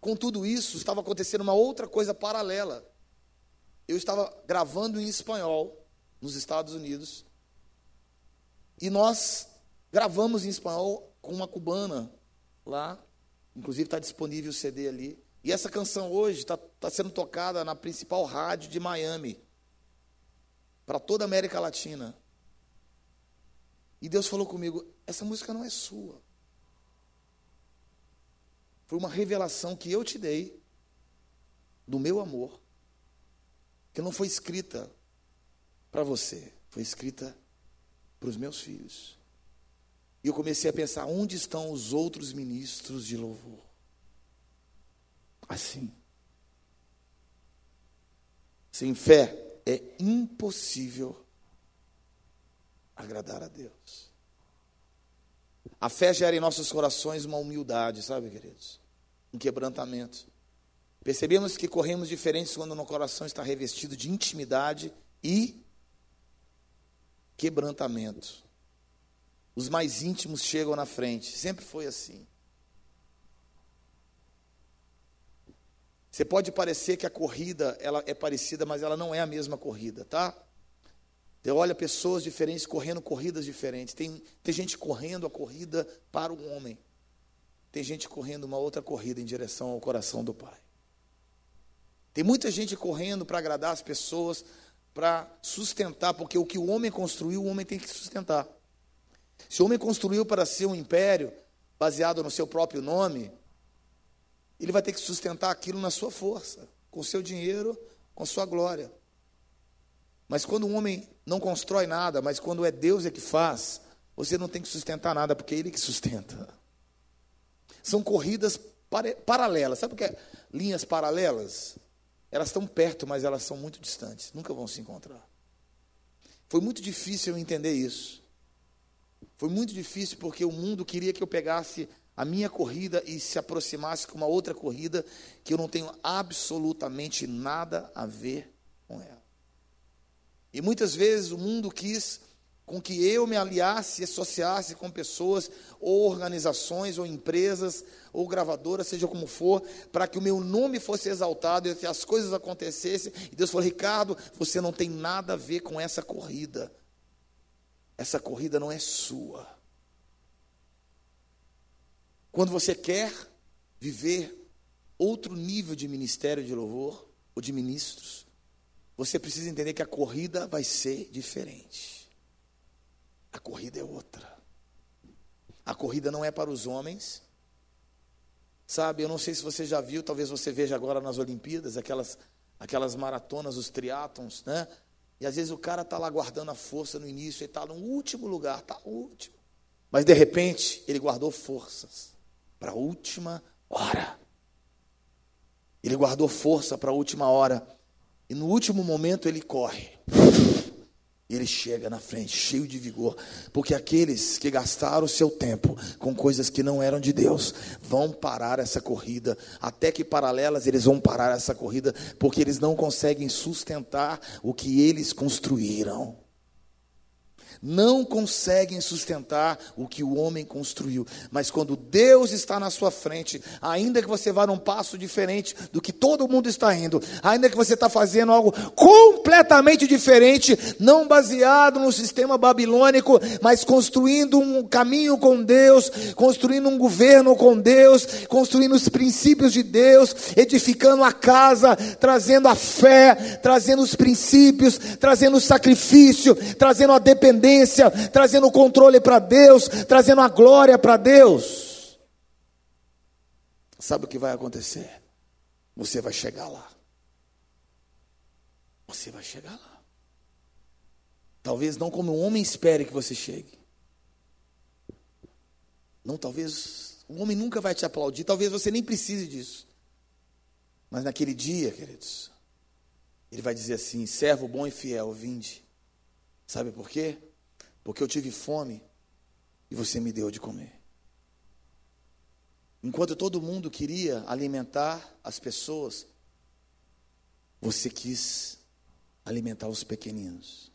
com tudo isso, estava acontecendo uma outra coisa paralela. Eu estava gravando em espanhol nos Estados Unidos. E nós gravamos em espanhol com uma cubana lá Inclusive está disponível o CD ali. E essa canção hoje está tá sendo tocada na principal rádio de Miami, para toda a América Latina. E Deus falou comigo: essa música não é sua. Foi uma revelação que eu te dei do meu amor, que não foi escrita para você, foi escrita para os meus filhos. E eu comecei a pensar: onde estão os outros ministros de louvor? Assim. Sem fé é impossível agradar a Deus. A fé gera em nossos corações uma humildade, sabe, queridos? Um quebrantamento. Percebemos que corremos diferentes quando no coração está revestido de intimidade e quebrantamento. Os mais íntimos chegam na frente. Sempre foi assim. Você pode parecer que a corrida ela é parecida, mas ela não é a mesma corrida, tá? Você olha pessoas diferentes correndo corridas diferentes. Tem, tem gente correndo a corrida para o homem. Tem gente correndo uma outra corrida em direção ao coração do Pai. Tem muita gente correndo para agradar as pessoas, para sustentar, porque o que o homem construiu, o homem tem que sustentar. Se o homem construiu para ser um império baseado no seu próprio nome, ele vai ter que sustentar aquilo na sua força, com seu dinheiro, com sua glória. Mas quando um homem não constrói nada, mas quando é Deus é que faz, você não tem que sustentar nada, porque é Ele que sustenta. São corridas paralelas. Sabe o que é linhas paralelas? Elas estão perto, mas elas são muito distantes. Nunca vão se encontrar. Foi muito difícil eu entender isso. Foi muito difícil porque o mundo queria que eu pegasse a minha corrida e se aproximasse com uma outra corrida que eu não tenho absolutamente nada a ver com ela. E muitas vezes o mundo quis com que eu me aliasse e associasse com pessoas, ou organizações, ou empresas, ou gravadoras, seja como for, para que o meu nome fosse exaltado e que as coisas acontecessem. E Deus falou: Ricardo, você não tem nada a ver com essa corrida. Essa corrida não é sua. Quando você quer viver outro nível de ministério de louvor, ou de ministros, você precisa entender que a corrida vai ser diferente. A corrida é outra. A corrida não é para os homens. Sabe, eu não sei se você já viu, talvez você veja agora nas Olimpíadas, aquelas, aquelas maratonas, os triatlons, né? E às vezes o cara está lá guardando a força no início, ele está no último lugar, está último. Mas de repente, ele guardou forças para a última hora. Ele guardou força para a última hora. E no último momento ele corre. Ele chega na frente, cheio de vigor, porque aqueles que gastaram o seu tempo com coisas que não eram de Deus, vão parar essa corrida, até que paralelas eles vão parar essa corrida, porque eles não conseguem sustentar o que eles construíram não conseguem sustentar o que o homem construiu. Mas quando Deus está na sua frente, ainda que você vá num passo diferente do que todo mundo está indo, ainda que você está fazendo algo completamente diferente, não baseado no sistema babilônico, mas construindo um caminho com Deus, construindo um governo com Deus, construindo os princípios de Deus, edificando a casa, trazendo a fé, trazendo os princípios, trazendo o sacrifício, trazendo a dependência trazendo o controle para Deus, trazendo a glória para Deus. Sabe o que vai acontecer? Você vai chegar lá. Você vai chegar lá. Talvez não como um homem espere que você chegue. Não, talvez o homem nunca vai te aplaudir, talvez você nem precise disso. Mas naquele dia, queridos, ele vai dizer assim: servo bom e fiel, vinde. Sabe por quê? Porque eu tive fome e você me deu de comer. Enquanto todo mundo queria alimentar as pessoas, você quis alimentar os pequeninos.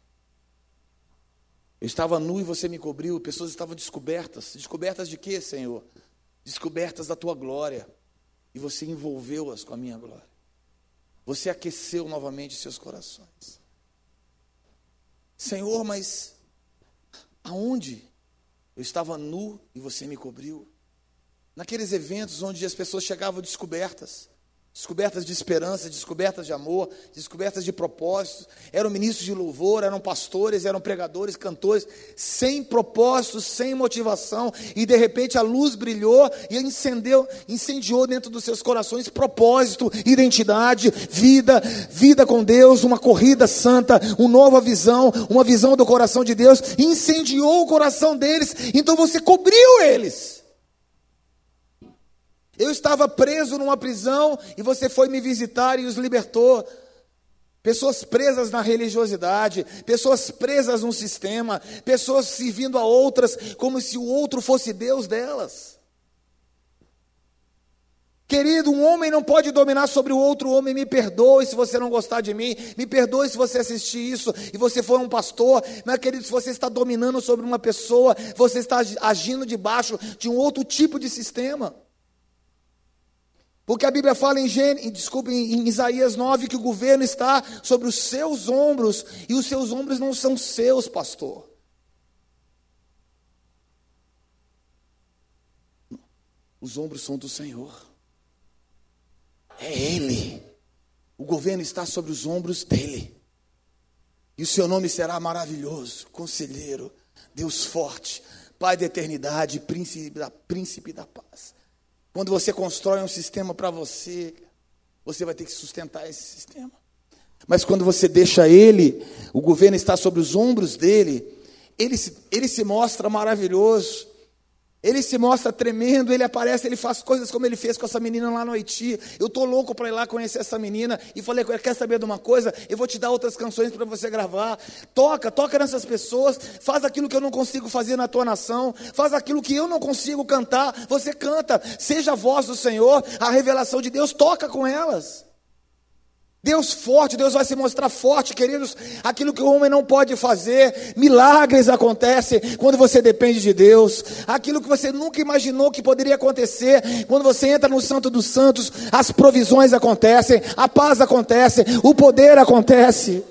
Eu estava nu e você me cobriu, pessoas estavam descobertas. Descobertas de quê, Senhor? Descobertas da tua glória. E você envolveu-as com a minha glória. Você aqueceu novamente seus corações. Senhor, mas Aonde? Eu estava nu e você me cobriu. Naqueles eventos onde as pessoas chegavam descobertas, descobertas de esperança, descobertas de amor, descobertas de propósitos. Eram ministros de louvor, eram pastores, eram pregadores, cantores, sem propósito, sem motivação, e de repente a luz brilhou e incendeu, incendiou dentro dos seus corações propósito, identidade, vida, vida com Deus, uma corrida santa, uma nova visão, uma visão do coração de Deus, incendiou o coração deles, então você cobriu eles. Eu estava preso numa prisão e você foi me visitar e os libertou. Pessoas presas na religiosidade, pessoas presas num sistema, pessoas servindo a outras como se o outro fosse Deus delas. Querido, um homem não pode dominar sobre o outro homem. Me perdoe se você não gostar de mim. Me perdoe se você assistir isso e você for um pastor. Mas, querido, se você está dominando sobre uma pessoa, você está agindo debaixo de um outro tipo de sistema. Porque a Bíblia fala em, Gênesis, desculpe, em Isaías 9 que o governo está sobre os seus ombros e os seus ombros não são seus, pastor. Os ombros são do Senhor. É Ele. O governo está sobre os ombros dele. E o seu nome será maravilhoso, conselheiro, Deus forte, Pai da eternidade, príncipe da, príncipe da paz. Quando você constrói um sistema para você, você vai ter que sustentar esse sistema. Mas quando você deixa ele, o governo está sobre os ombros dele, ele se, ele se mostra maravilhoso. Ele se mostra tremendo, ele aparece, ele faz coisas como ele fez com essa menina lá no Haiti. Eu estou louco para ir lá conhecer essa menina. E falei com quer saber de uma coisa? Eu vou te dar outras canções para você gravar. Toca, toca nessas pessoas. Faz aquilo que eu não consigo fazer na tua nação. Faz aquilo que eu não consigo cantar. Você canta. Seja a voz do Senhor, a revelação de Deus, toca com elas. Deus forte, Deus vai se mostrar forte, queridos. Aquilo que o homem não pode fazer, milagres acontecem quando você depende de Deus. Aquilo que você nunca imaginou que poderia acontecer, quando você entra no Santo dos Santos, as provisões acontecem, a paz acontece, o poder acontece.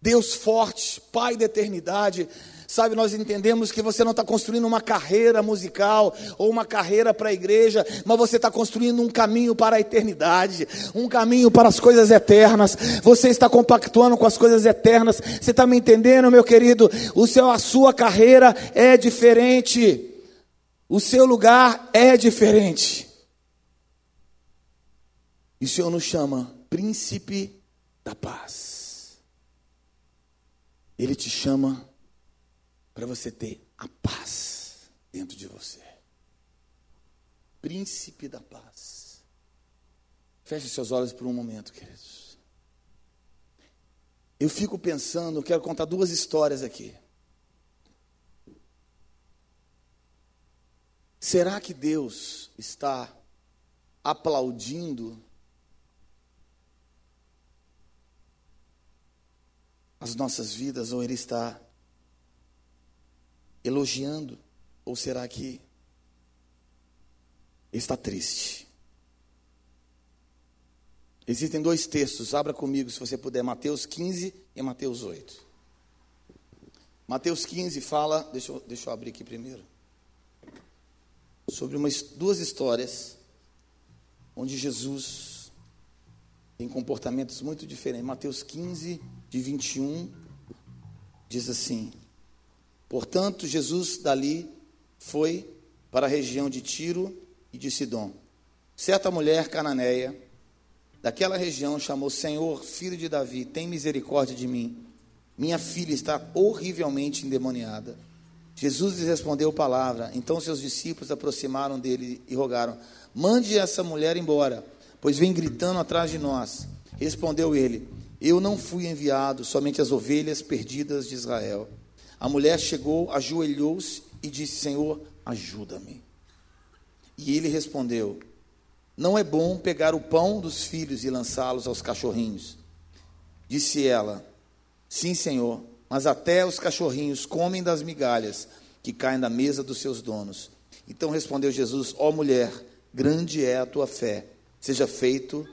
Deus forte, Pai da eternidade, Sabe, nós entendemos que você não está construindo uma carreira musical ou uma carreira para a igreja, mas você está construindo um caminho para a eternidade, um caminho para as coisas eternas. Você está compactuando com as coisas eternas. Você está me entendendo, meu querido? O seu, a sua carreira é diferente. O seu lugar é diferente. E o Senhor nos chama príncipe da paz. Ele te chama para você ter a paz dentro de você. Príncipe da paz. Feche seus olhos por um momento, queridos. Eu fico pensando, quero contar duas histórias aqui. Será que Deus está aplaudindo as nossas vidas ou Ele está elogiando? Ou será que está triste? Existem dois textos, abra comigo se você puder, Mateus 15 e Mateus 8. Mateus 15 fala, deixa eu, deixa eu abrir aqui primeiro, sobre umas, duas histórias onde Jesus tem comportamentos muito diferentes. Mateus 15, de 21, diz assim: Portanto, Jesus dali foi para a região de Tiro e de Sidom. Certa mulher cananeia daquela região chamou: Senhor, filho de Davi, tem misericórdia de mim. Minha filha está horrivelmente endemoniada. Jesus lhes respondeu palavra. Então seus discípulos aproximaram dele e rogaram: Mande essa mulher embora, pois vem gritando atrás de nós. Respondeu ele: Eu não fui enviado, somente as ovelhas perdidas de Israel. A mulher chegou, ajoelhou-se e disse: Senhor, ajuda-me. E ele respondeu: Não é bom pegar o pão dos filhos e lançá-los aos cachorrinhos. Disse ela: Sim, Senhor, mas até os cachorrinhos comem das migalhas que caem da mesa dos seus donos. Então respondeu Jesus: Ó oh, mulher, grande é a tua fé, seja feito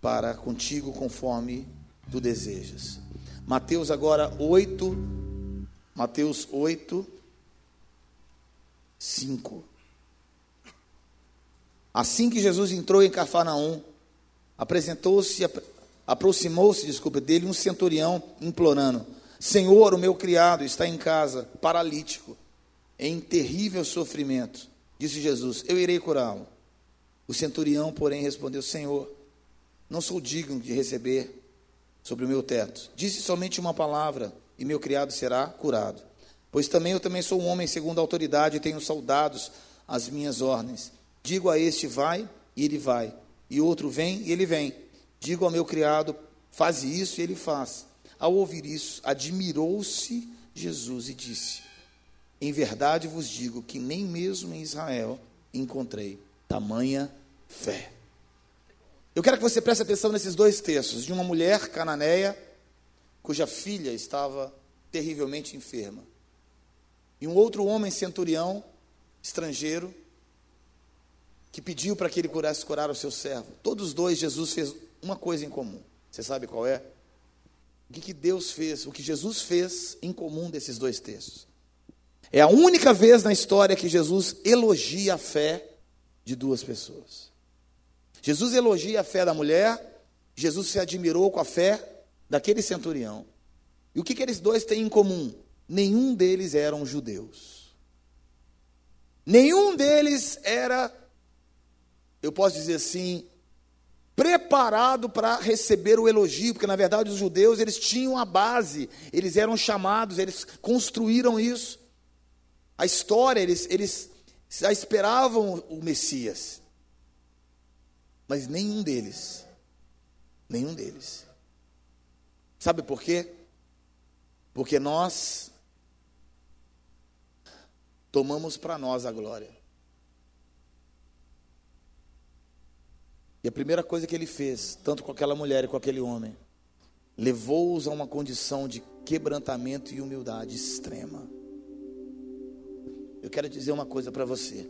para contigo conforme tu desejas. Mateus agora 8, Mateus 8, 5. Assim que Jesus entrou em Cafarnaum, apresentou-se, aproximou-se, desculpa, dele um centurião implorando: Senhor, o meu criado está em casa, paralítico, em terrível sofrimento. Disse Jesus: Eu irei curá-lo. O centurião, porém, respondeu: Senhor, não sou digno de receber sobre o meu teto. Disse somente uma palavra e meu criado será curado. Pois também eu também sou um homem segundo a autoridade e tenho soldados às minhas ordens. Digo a este vai e ele vai, e outro vem e ele vem. Digo ao meu criado, faz isso e ele faz. Ao ouvir isso, admirou-se Jesus e disse: Em verdade vos digo que nem mesmo em Israel encontrei tamanha fé. Eu quero que você preste atenção nesses dois textos, de uma mulher cananeia cuja filha estava terrivelmente enferma. E um outro homem centurião, estrangeiro, que pediu para que ele curasse curar o seu servo. Todos dois, Jesus fez uma coisa em comum. Você sabe qual é? O que, que Deus fez, o que Jesus fez em comum desses dois textos. É a única vez na história que Jesus elogia a fé de duas pessoas. Jesus elogia a fé da mulher, Jesus se admirou com a fé daquele centurião. E o que, que eles dois têm em comum? Nenhum deles eram judeus. Nenhum deles era, eu posso dizer assim, preparado para receber o elogio, porque na verdade os judeus eles tinham a base, eles eram chamados, eles construíram isso. A história, eles, eles já esperavam o Messias. Mas nenhum deles, nenhum deles Sabe por quê? Porque nós tomamos para nós a glória. E a primeira coisa que ele fez, tanto com aquela mulher e com aquele homem, levou-os a uma condição de quebrantamento e humildade extrema. Eu quero dizer uma coisa para você.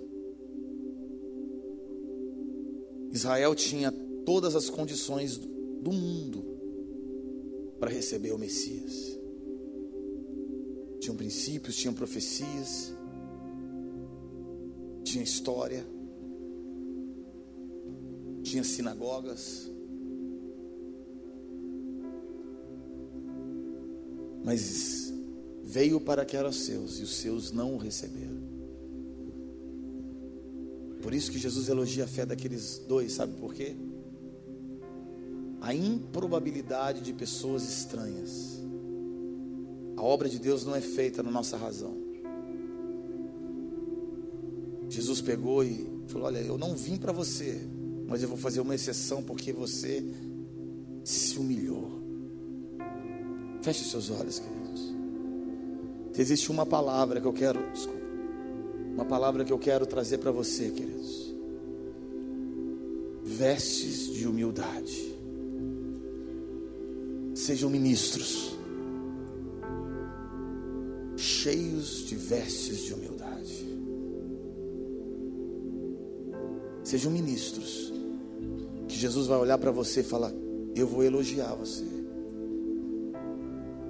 Israel tinha todas as condições do mundo para receber o Messias. Tinham princípios, tinham profecias, tinha história, tinha sinagogas. Mas veio para que eram seus e os seus não o receberam. Por isso que Jesus elogia a fé daqueles dois, sabe por quê? A improbabilidade de pessoas estranhas. A obra de Deus não é feita na nossa razão. Jesus pegou e falou: Olha, eu não vim para você, mas eu vou fazer uma exceção porque você se humilhou. Feche seus olhos, queridos. Existe uma palavra que eu quero, desculpa, uma palavra que eu quero trazer para você, queridos. Vestes de humildade. Sejam ministros, cheios de vestes de humildade. Sejam ministros. Que Jesus vai olhar para você e falar: Eu vou elogiar você.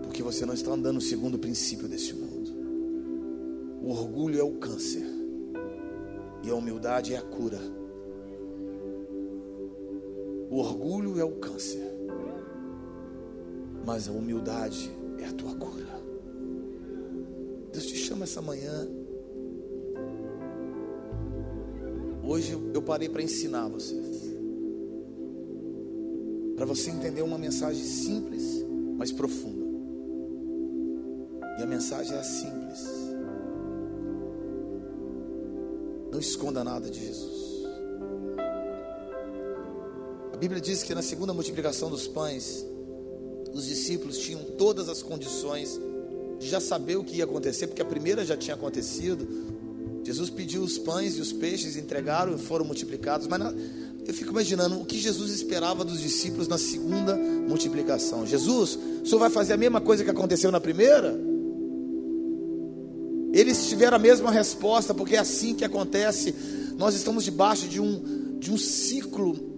Porque você não está andando segundo o princípio desse mundo. O orgulho é o câncer. E a humildade é a cura. O orgulho é o câncer. Mas a humildade é a tua cura. Deus te chama essa manhã Hoje eu parei para ensinar vocês. Para você entender uma mensagem simples, mas profunda. E a mensagem é simples. Não esconda nada de Jesus. A Bíblia diz que na segunda multiplicação dos pães, os discípulos tinham todas as condições de já saber o que ia acontecer, porque a primeira já tinha acontecido, Jesus pediu os pães e os peixes, entregaram e foram multiplicados. Mas eu fico imaginando o que Jesus esperava dos discípulos na segunda multiplicação. Jesus, o senhor vai fazer a mesma coisa que aconteceu na primeira? Eles tiveram a mesma resposta, porque é assim que acontece. Nós estamos debaixo de um, de um ciclo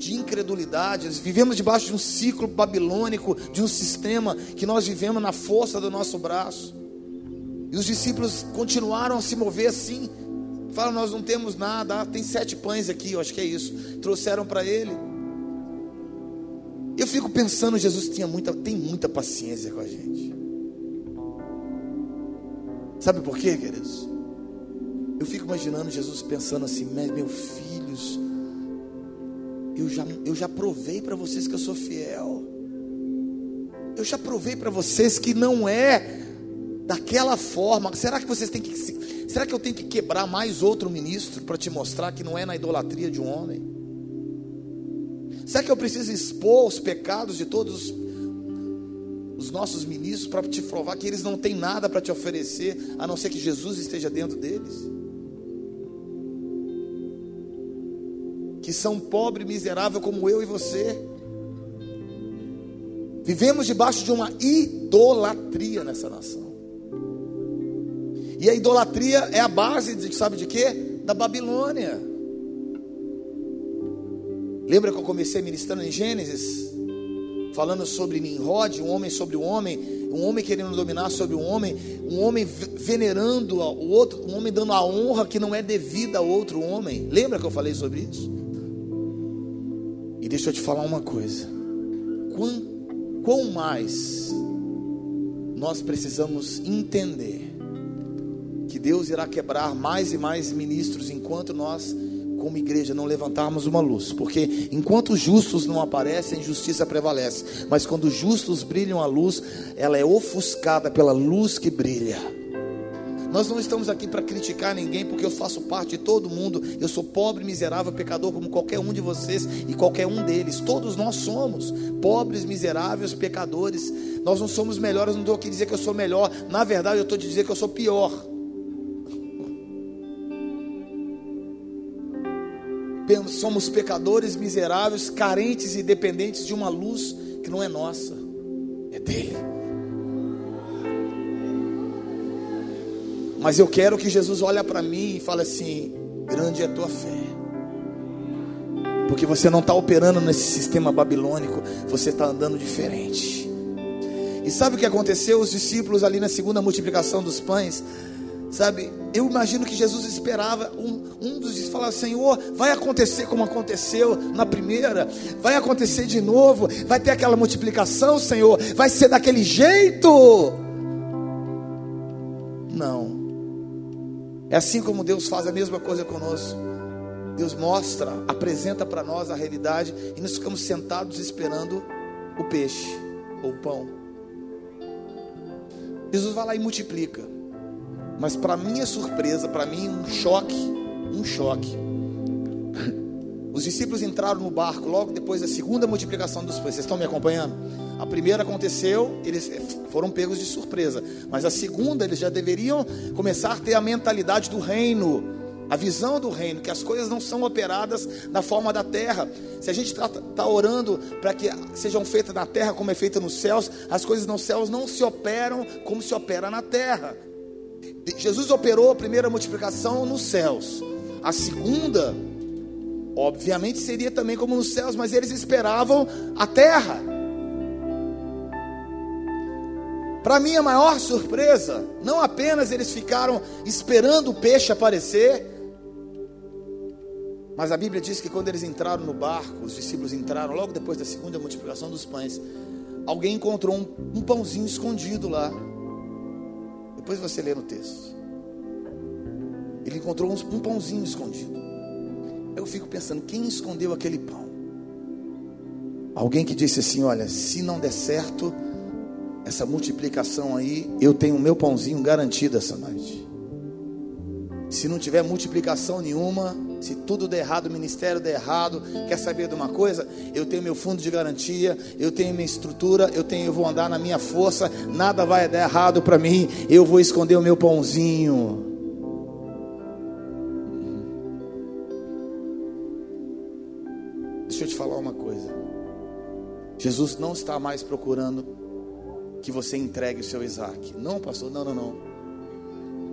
de incredulidade, vivemos debaixo de um ciclo babilônico, de um sistema que nós vivemos na força do nosso braço. E os discípulos continuaram a se mover assim. Falam, nós não temos nada. Ah, tem sete pães aqui, eu acho que é isso. Trouxeram para ele. Eu fico pensando, Jesus tinha muita, tem muita paciência com a gente. Sabe por quê, queridos? Eu fico imaginando Jesus pensando assim, meus filhos, eu já, eu já provei para vocês que eu sou fiel. Eu já provei para vocês que não é daquela forma. Será que vocês têm que será que eu tenho que quebrar mais outro ministro para te mostrar que não é na idolatria de um homem? Será que eu preciso expor os pecados de todos os nossos ministros para te provar que eles não têm nada para te oferecer, a não ser que Jesus esteja dentro deles? Que são pobre miserável como eu e você. Vivemos debaixo de uma idolatria nessa nação. E a idolatria é a base, de, sabe de quê? Da Babilônia. Lembra que eu comecei ministrando em Gênesis? Falando sobre Nimrod, um homem sobre o homem, um homem querendo dominar sobre um homem, um homem venerando o outro, um homem dando a honra que não é devida a outro homem. Lembra que eu falei sobre isso? Deixa eu te falar uma coisa: quão, quão mais nós precisamos entender que Deus irá quebrar mais e mais ministros enquanto nós, como igreja, não levantarmos uma luz, porque enquanto os justos não aparecem, a injustiça prevalece, mas quando os justos brilham a luz, ela é ofuscada pela luz que brilha. Nós não estamos aqui para criticar ninguém, porque eu faço parte de todo mundo. Eu sou pobre, miserável, pecador, como qualquer um de vocês e qualquer um deles. Todos nós somos pobres, miseráveis, pecadores. Nós não somos melhores. Não estou aqui dizer que eu sou melhor. Na verdade, eu estou a dizer que eu sou pior. somos pecadores miseráveis, carentes e dependentes de uma luz que não é nossa, é dele. Mas eu quero que Jesus olhe para mim e fale assim: grande é a tua fé. Porque você não está operando nesse sistema babilônico, você está andando diferente. E sabe o que aconteceu? Os discípulos ali na segunda multiplicação dos pães, sabe? Eu imagino que Jesus esperava um, um dos discípulos falar: Senhor, vai acontecer como aconteceu na primeira, vai acontecer de novo, vai ter aquela multiplicação, Senhor, vai ser daquele jeito. Não, é assim como Deus faz a mesma coisa conosco. Deus mostra, apresenta para nós a realidade e nós ficamos sentados esperando o peixe ou o pão. Jesus vai lá e multiplica. Mas para minha surpresa, para mim um choque, um choque. Os discípulos entraram no barco logo depois da segunda multiplicação dos pães. Vocês estão me acompanhando? A primeira aconteceu, eles foram pegos de surpresa. Mas a segunda, eles já deveriam começar a ter a mentalidade do reino a visão do reino, que as coisas não são operadas na forma da terra. Se a gente está tá orando para que sejam feitas na terra como é feita nos céus, as coisas nos céus não se operam como se opera na terra. Jesus operou a primeira multiplicação nos céus, a segunda, obviamente, seria também como nos céus, mas eles esperavam a terra. Para minha maior surpresa, não apenas eles ficaram esperando o peixe aparecer, mas a Bíblia diz que quando eles entraram no barco, os discípulos entraram logo depois da segunda multiplicação dos pães. Alguém encontrou um, um pãozinho escondido lá. Depois você lê no texto. Ele encontrou um pãozinho escondido. Eu fico pensando, quem escondeu aquele pão? Alguém que disse assim: Olha, se não der certo essa multiplicação aí, eu tenho o meu pãozinho garantido essa noite. Se não tiver multiplicação nenhuma, se tudo der errado, o ministério der errado, quer saber de uma coisa? Eu tenho meu fundo de garantia, eu tenho minha estrutura, eu tenho, eu vou andar na minha força, nada vai dar errado para mim. Eu vou esconder o meu pãozinho. Deixa eu te falar uma coisa. Jesus não está mais procurando que você entregue o seu Isaac. Não, pastor, não, não, não.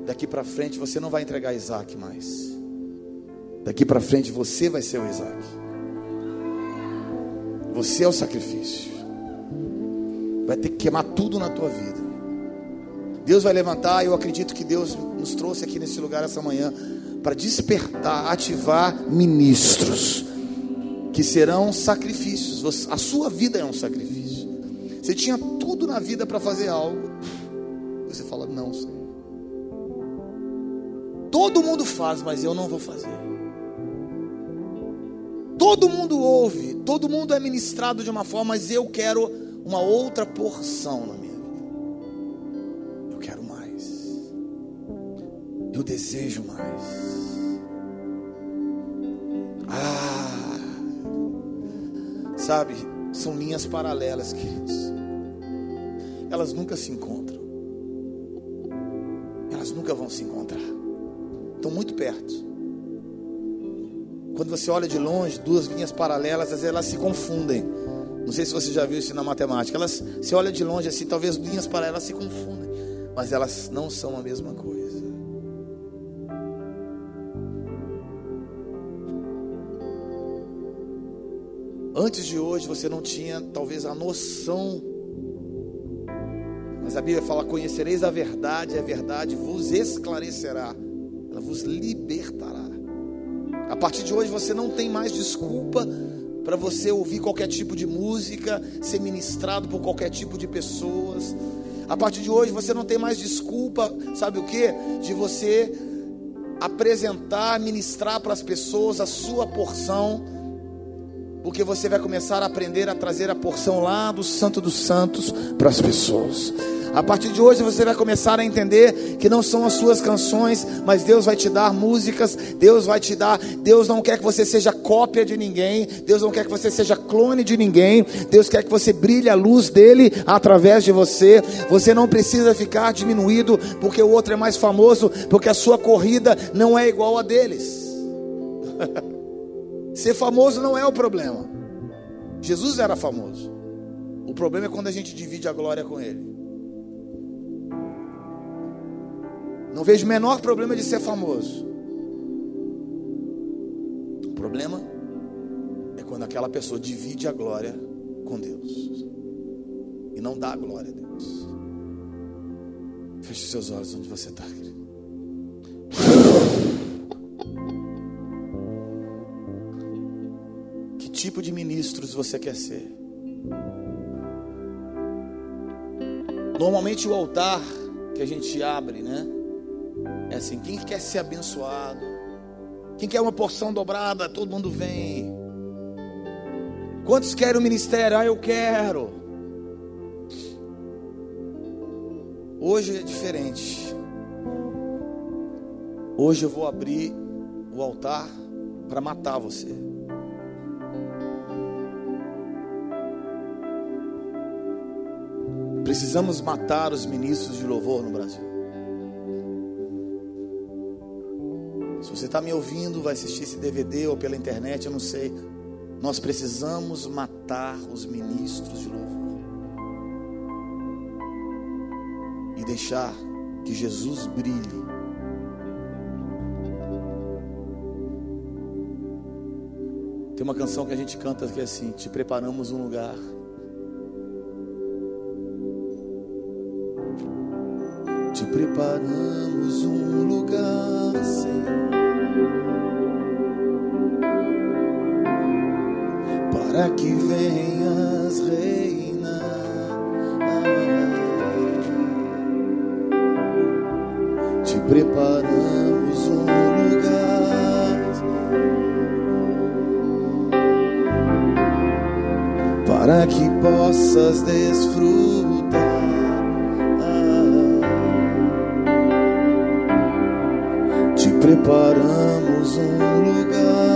Daqui para frente você não vai entregar Isaac mais. Daqui para frente você vai ser o Isaac. Você é o sacrifício. Vai ter que queimar tudo na tua vida. Deus vai levantar, eu acredito que Deus nos trouxe aqui nesse lugar essa manhã para despertar, ativar ministros que serão sacrifícios. A sua vida é um sacrifício. Você tinha tudo na vida para fazer algo. Você fala: "Não, Senhor. Todo mundo faz, mas eu não vou fazer." Todo mundo ouve, todo mundo é ministrado de uma forma, mas eu quero uma outra porção na minha vida. Eu quero mais. Eu desejo mais. Ah, sabe, são linhas paralelas, queridos. Elas nunca se encontram. Elas nunca vão se encontrar. Estão muito perto. Quando você olha de longe, duas linhas paralelas, às vezes elas se confundem. Não sei se você já viu isso na matemática. Elas, se olha de longe assim, talvez linhas paralelas se confundem, mas elas não são a mesma coisa. Antes de hoje você não tinha talvez a noção. Mas a Bíblia fala: "Conhecereis a verdade, a verdade vos esclarecerá. Ela vos libertará." A partir de hoje você não tem mais desculpa para você ouvir qualquer tipo de música, ser ministrado por qualquer tipo de pessoas. A partir de hoje você não tem mais desculpa, sabe o que? De você apresentar, ministrar para as pessoas a sua porção, porque você vai começar a aprender a trazer a porção lá do Santo dos Santos para as pessoas. A partir de hoje você vai começar a entender que não são as suas canções, mas Deus vai te dar músicas, Deus vai te dar. Deus não quer que você seja cópia de ninguém, Deus não quer que você seja clone de ninguém, Deus quer que você brilhe a luz dele através de você. Você não precisa ficar diminuído porque o outro é mais famoso, porque a sua corrida não é igual a deles. Ser famoso não é o problema. Jesus era famoso. O problema é quando a gente divide a glória com Ele. Não vejo o menor problema de ser famoso. O problema é quando aquela pessoa divide a glória com Deus e não dá a glória a Deus. Feche seus olhos onde você está, querido. Tipo de ministros você quer ser? Normalmente o altar que a gente abre, né? É assim, quem quer ser abençoado? Quem quer uma porção dobrada? Todo mundo vem. Quantos querem o ministério? Ah, eu quero. Hoje é diferente. Hoje eu vou abrir o altar para matar você. Precisamos matar os ministros de louvor no Brasil. Se você está me ouvindo, vai assistir esse DVD ou pela internet, eu não sei. Nós precisamos matar os ministros de louvor. E deixar que Jesus brilhe. Tem uma canção que a gente canta que é assim: Te preparamos um lugar. Preparamos um lugar, Senhor. para que venhas reinar. Te preparamos um lugar para que possas desfrutar. Preparamos um lugar.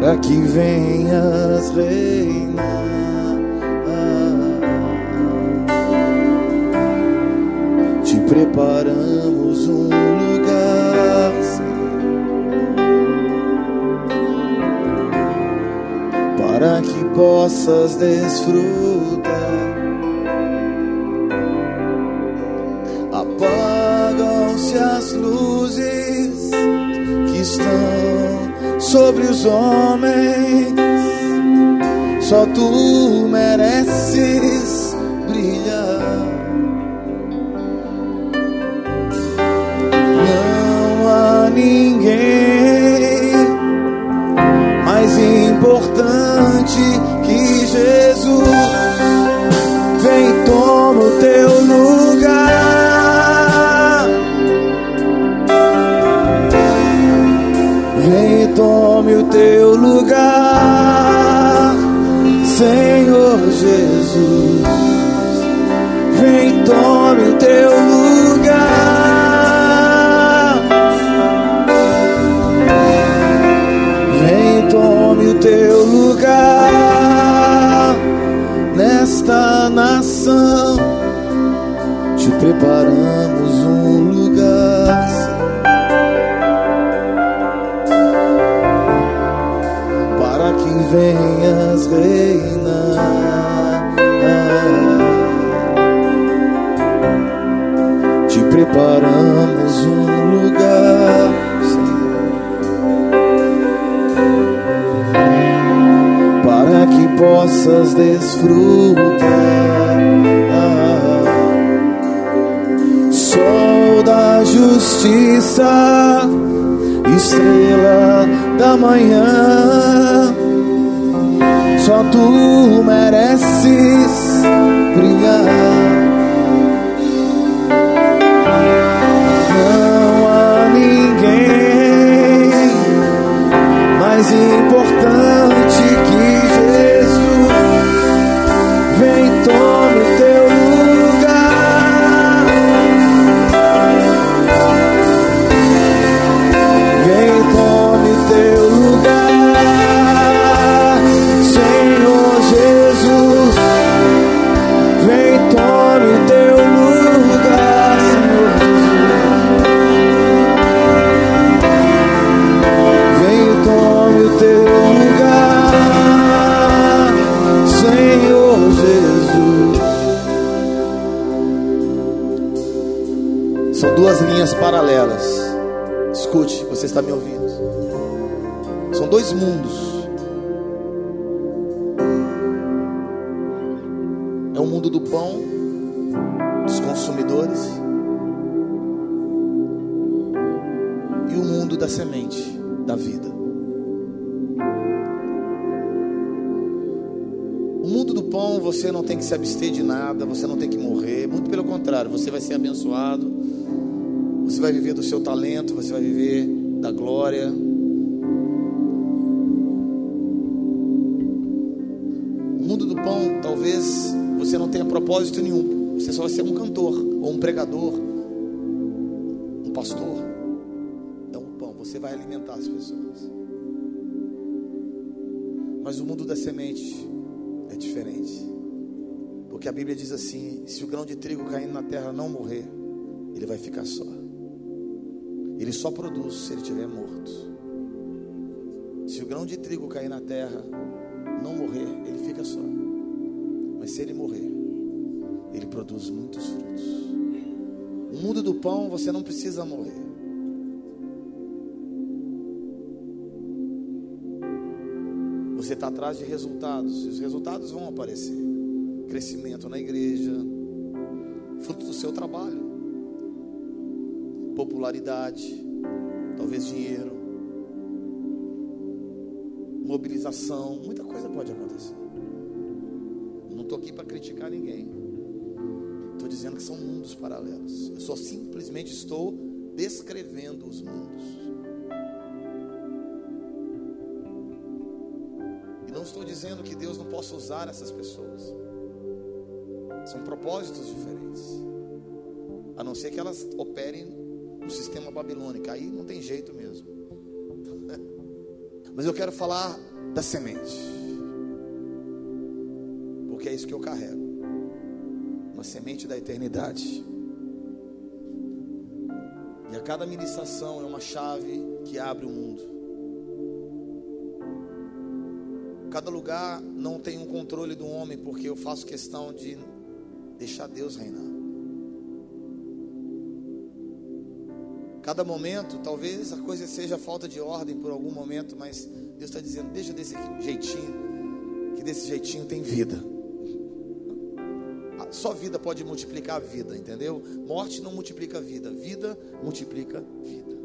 para que venhas reinar. Te preparamos um lugar, para que possas desfrutar. Sobre os homens. Só tu mereces brilhar. Não há ninguém mais importante que Jesus. Preparamos um lugar, Senhor, para que possas desfrutar. Sol da justiça estrela da manhã. Só tu mereces brilhar. Se abster de nada, você não tem que morrer, muito pelo contrário, você vai ser abençoado, você vai viver do seu talento, você vai viver da glória. O mundo do pão, talvez você não tenha propósito nenhum, você só vai ser um cantor, ou um pregador, um pastor. Então, o pão, você vai alimentar as pessoas. Mas o mundo da semente é diferente. Porque a Bíblia diz assim: se o grão de trigo caindo na terra não morrer, ele vai ficar só. Ele só produz se ele estiver morto. Se o grão de trigo cair na terra, não morrer, ele fica só. Mas se ele morrer, ele produz muitos frutos. O mundo do pão, você não precisa morrer. Você está atrás de resultados, e os resultados vão aparecer. Crescimento na igreja, fruto do seu trabalho, popularidade, talvez dinheiro, mobilização, muita coisa pode acontecer. Não estou aqui para criticar ninguém. Estou dizendo que são mundos paralelos. Eu só simplesmente estou descrevendo os mundos. E não estou dizendo que Deus não possa usar essas pessoas. São propósitos diferentes. A não ser que elas operem no sistema babilônico. Aí não tem jeito mesmo. Mas eu quero falar da semente. Porque é isso que eu carrego. Uma semente da eternidade. E a cada ministração é uma chave que abre o mundo. Cada lugar não tem um controle do homem, porque eu faço questão de deixar Deus reinar. Cada momento, talvez a coisa seja falta de ordem por algum momento, mas Deus está dizendo: deixa desse jeitinho, que desse jeitinho tem vida. Só vida pode multiplicar a vida, entendeu? Morte não multiplica vida, vida multiplica vida.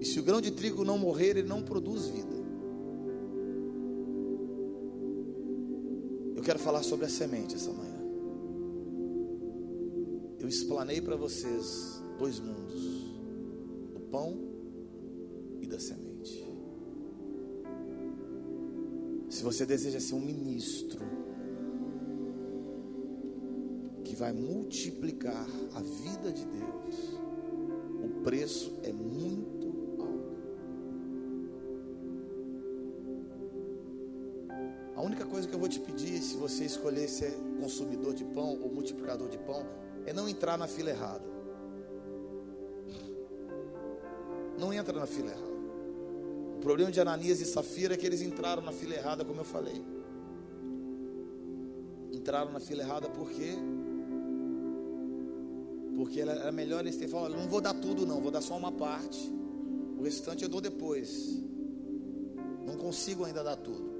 E se o grão de trigo não morrer, ele não produz vida. Eu quero falar sobre a semente essa manhã. Eu explanei para vocês dois mundos: do pão e da semente. Se você deseja ser um ministro que vai multiplicar a vida de Deus, o preço é muito alto. A única coisa que eu vou te pedir, se você escolher ser consumidor de pão ou multiplicador de pão, é não entrar na fila errada. Não entra na fila errada. O problema de Ananias e Safira é que eles entraram na fila errada, como eu falei. Entraram na fila errada por quê? Porque era melhor eles terem falado: não vou dar tudo, não, vou dar só uma parte. O restante eu dou depois. Não consigo ainda dar tudo.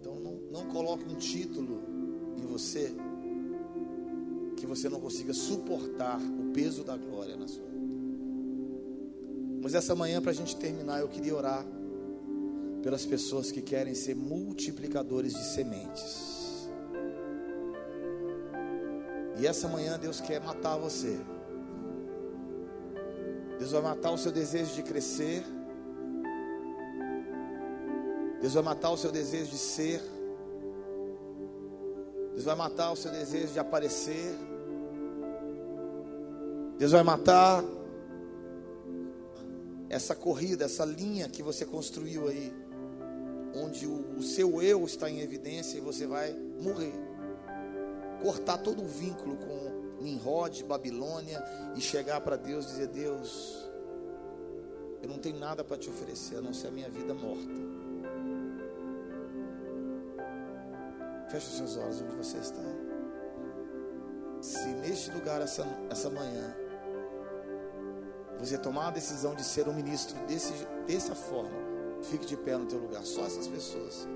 Então não, não coloque um título em você que você não consiga suportar o peso da glória na sua vida. Mas essa manhã, para a gente terminar, eu queria orar pelas pessoas que querem ser multiplicadores de sementes. E essa manhã Deus quer matar você. Deus vai matar o seu desejo de crescer. Deus vai matar o seu desejo de ser. Deus vai matar o seu desejo de aparecer. Deus vai matar essa corrida, essa linha que você construiu aí, onde o, o, seu eu está em evidência e você vai morrer. Cortar todo o vínculo com Nimrod, Babilônia e chegar para Deus e dizer: Deus, eu não tenho nada para te oferecer a não ser a minha vida morta. Feche os seus olhos onde você está. Se nesse deste lugar essa, essa manhã, você tomar a decisão de ser um ministro desse, dessa forma, fique de pé no teu lugar. Só essas pessoas.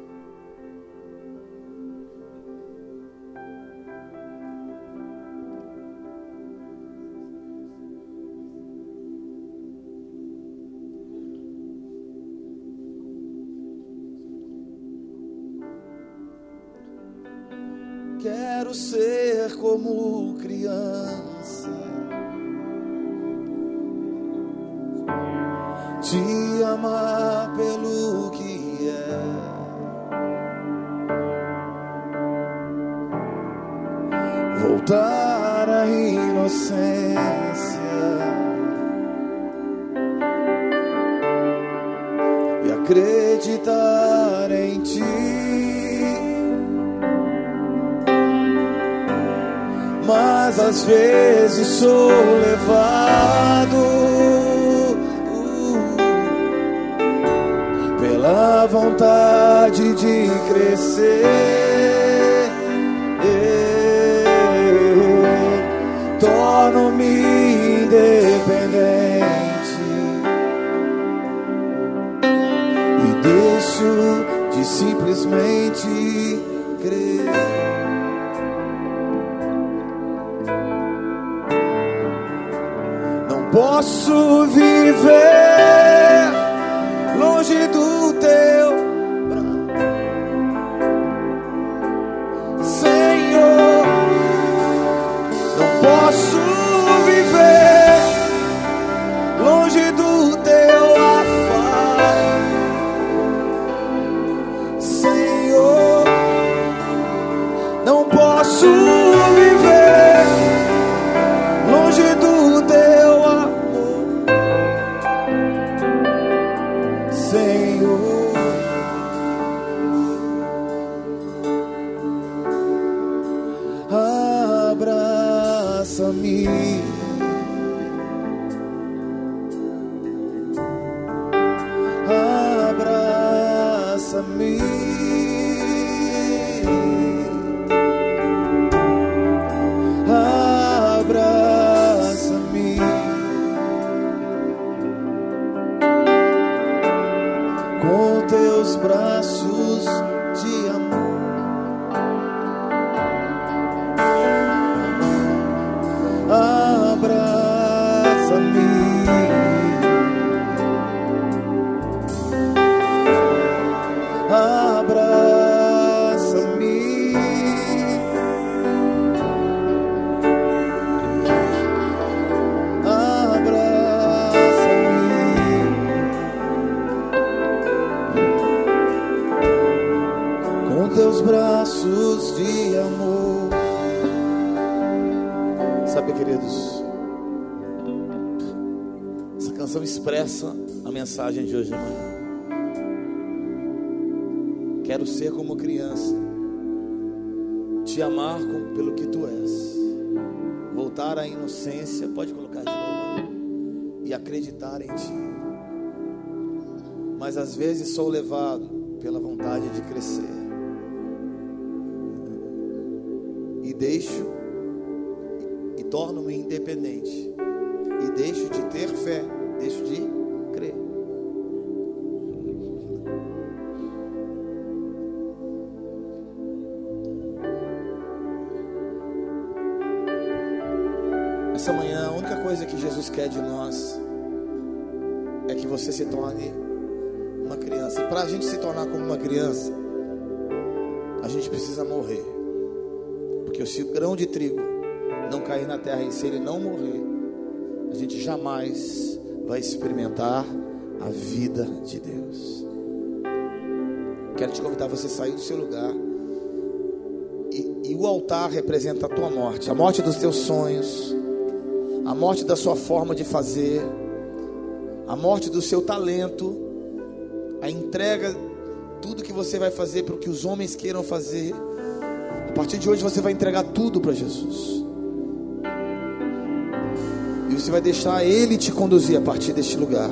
Expressa a mensagem de hoje de manhã. Quero ser como criança, te amar com- pelo que tu és, voltar à inocência, pode colocar de novo, e acreditar em ti. Mas às vezes sou levado pela vontade de crescer, e deixo, e torno-me independente, e deixo de ter fé, deixo de crer. Essa manhã, a única coisa que Jesus quer de nós é que você se torne uma criança. E para a gente se tornar como uma criança, a gente precisa morrer. Porque se o grão de trigo não cair na terra e se ele não morrer, a gente jamais vai experimentar a vida de Deus. Quero te convidar você sair do seu lugar. E, e o altar representa a tua morte, a morte dos teus sonhos, a morte da sua forma de fazer, a morte do seu talento, a entrega, tudo que você vai fazer para o que os homens queiram fazer. A partir de hoje você vai entregar tudo para Jesus. Você vai deixar Ele te conduzir a partir deste lugar.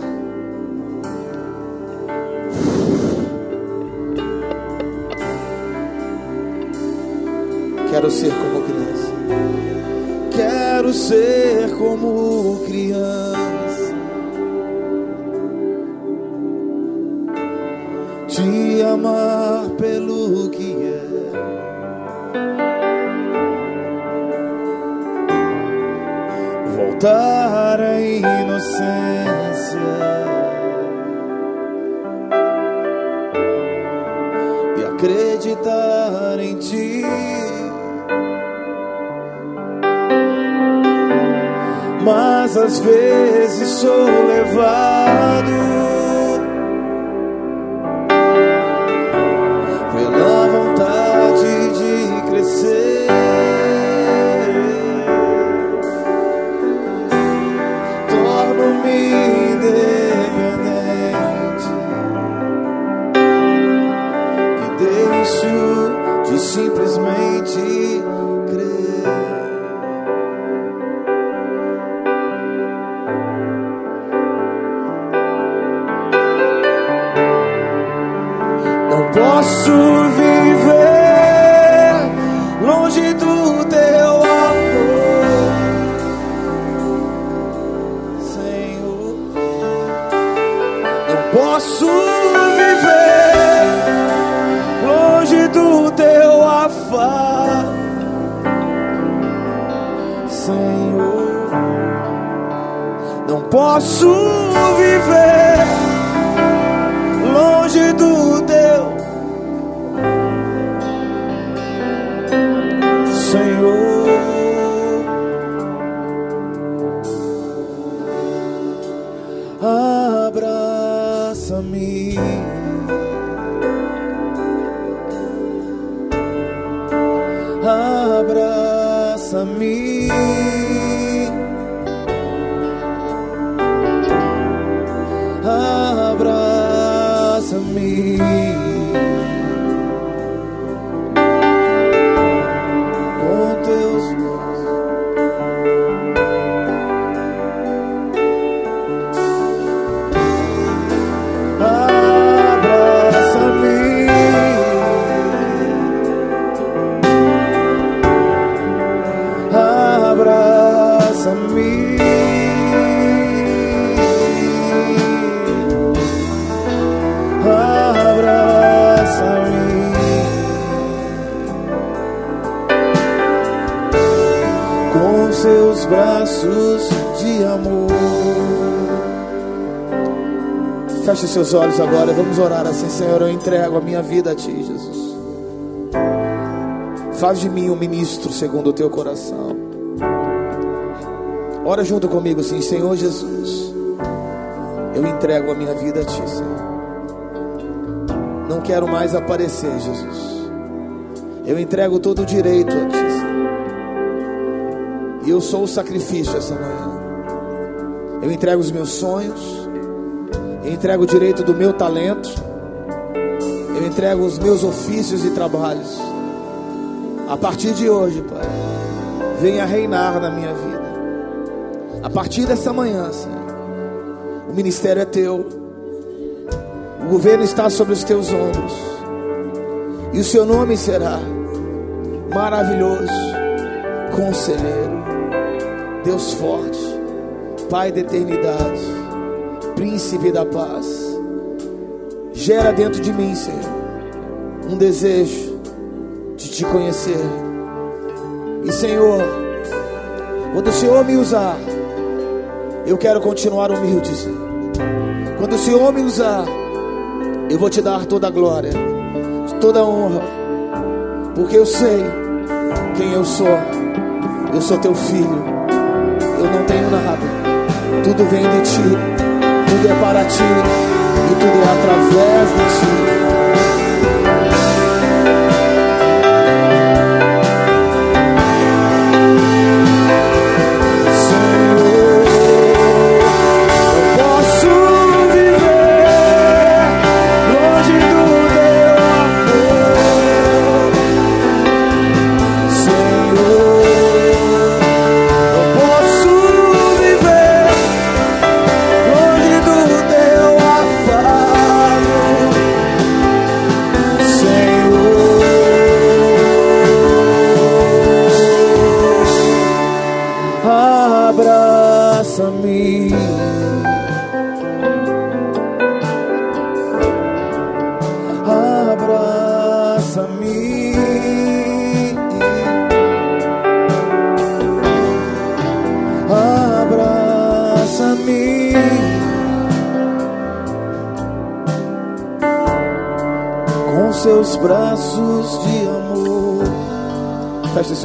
Quero ser como criança. Quero ser como criança, te amar pelo que é. Voltar à inocência. e Acreditar em ti. mas às vezes sou levado Braços de amor. Feche seus olhos agora, vamos orar assim, Senhor. Eu entrego a minha vida a Ti, Jesus. Faz de mim um ministro segundo o Teu coração. Ora junto comigo assim, Senhor Jesus. Eu entrego a minha vida a Ti, Senhor. Não quero mais aparecer, Jesus. Eu entrego todo o direito a Ti, eu sou o sacrifício essa manhã. Eu entrego os meus sonhos. Eu entrego o direito do meu talento. Eu entrego os meus ofícios e trabalhos. A partir de hoje, Pai, venha reinar na minha vida. A partir dessa manhã, Senhor, o ministério é teu. O governo está sobre os teus ombros. E o seu nome será maravilhoso, conselheiro, Deus forte, Pai da eternidade, príncipe da paz. Gera dentro de mim, Senhor, um desejo de te conhecer. E Senhor, quando o Senhor me usar, eu quero continuar humilde. Quando o Senhor me usar, eu vou te dar toda a glória, toda a honra, porque eu sei quem eu sou. Eu sou teu filho, eu não tenho nada, tudo vem de ti, tudo é para ti. E tudo é através de ti.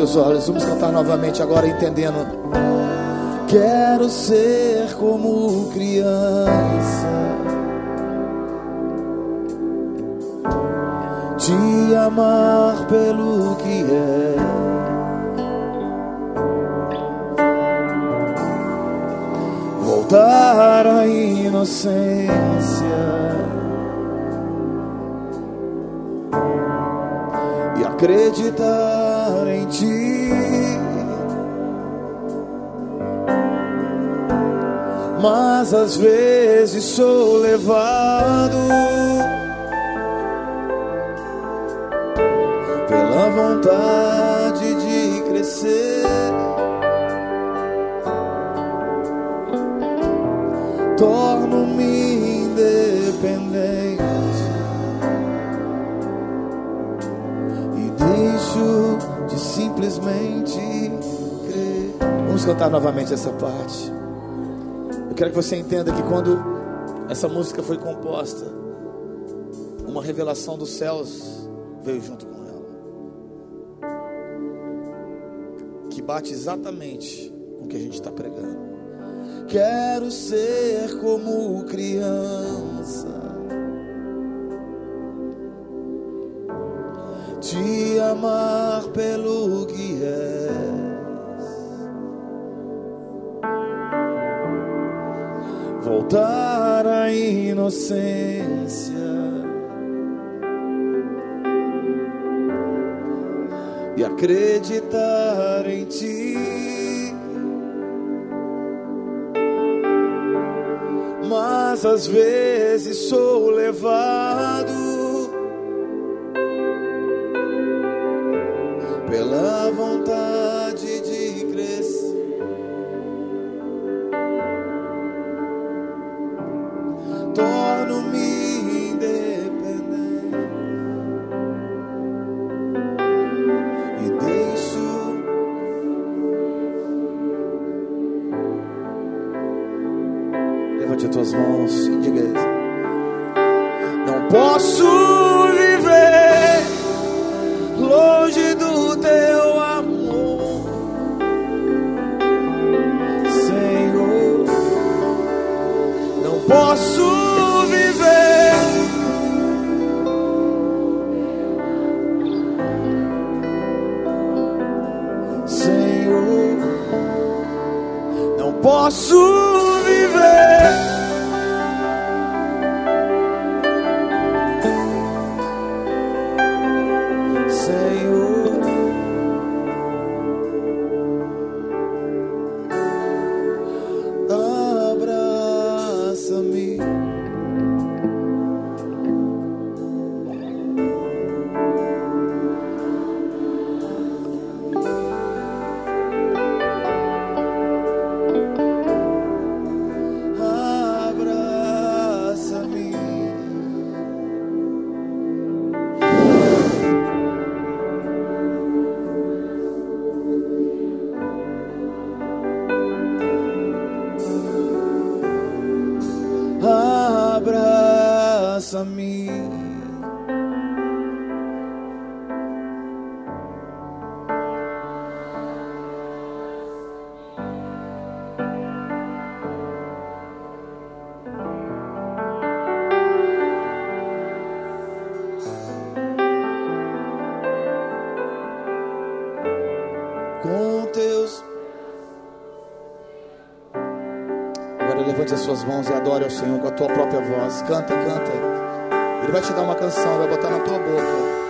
Seus olhos, vamos cantar novamente agora, entendendo. Quero ser como criança. Te amar pelo que é. Voltar à inocência. E acreditar ti. Mas às vezes sou levado cantar novamente essa parte. Eu quero que você entenda que quando essa música foi composta, uma revelação dos céus veio junto com ela, que bate exatamente com o que a gente está pregando. Quero ser como criança, inocência. e acreditar em ti. Mas às vezes sou levado pela vontade mãos e adore ao Senhor com a tua própria voz. Canta, canta. Ele vai te dar uma canção, vai botar na tua boca.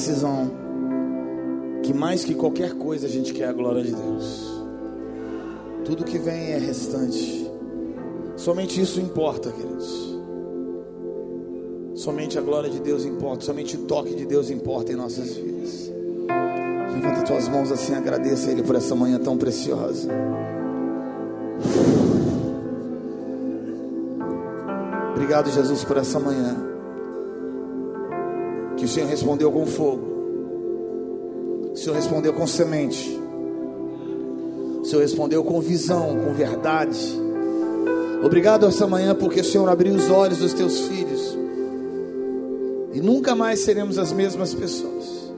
Decisão que mais que qualquer coisa a gente quer a glória de Deus. Tudo que vem é restante. Somente isso importa, queridos. Somente a glória de Deus importa, somente o toque de Deus importa em nossas vidas. Levanta tuas mãos assim, agradeça a Ele por essa manhã tão preciosa. Obrigado, Jesus, por essa manhã Senhor respondeu com fogo, o Senhor respondeu com semente, o Senhor respondeu com visão, com verdade. Obrigado essa manhã porque o Senhor abriu os olhos dos teus filhos. E nunca mais seremos as mesmas pessoas,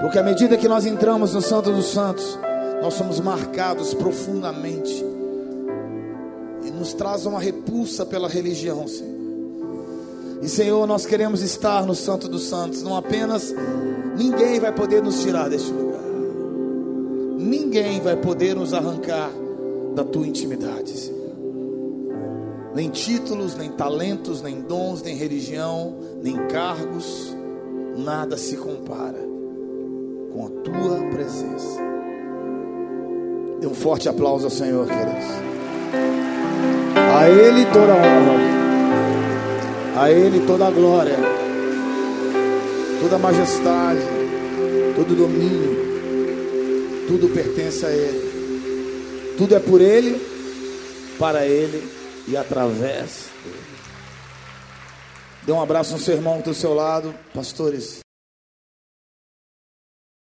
porque à medida que nós entramos no Santo dos Santos, nós somos marcados profundamente. E nos traz uma repulsa pela religião, Senhor. E Senhor, nós queremos estar no Santo dos Santos, não apenas ninguém vai poder nos tirar deste lugar. Ninguém vai poder nos arrancar da tua intimidade, Senhor. Nem títulos, nem talentos, nem dons, nem religião, nem cargos, nada se compara com a tua presença. Dê um forte aplauso ao Senhor, queridos. A Ele toda a honra. A Ele toda a glória, toda a majestade, todo domínio, tudo pertence a Ele. Tudo é por Ele, para Ele e através dele. Dê um abraço no seu irmão do seu lado, pastores.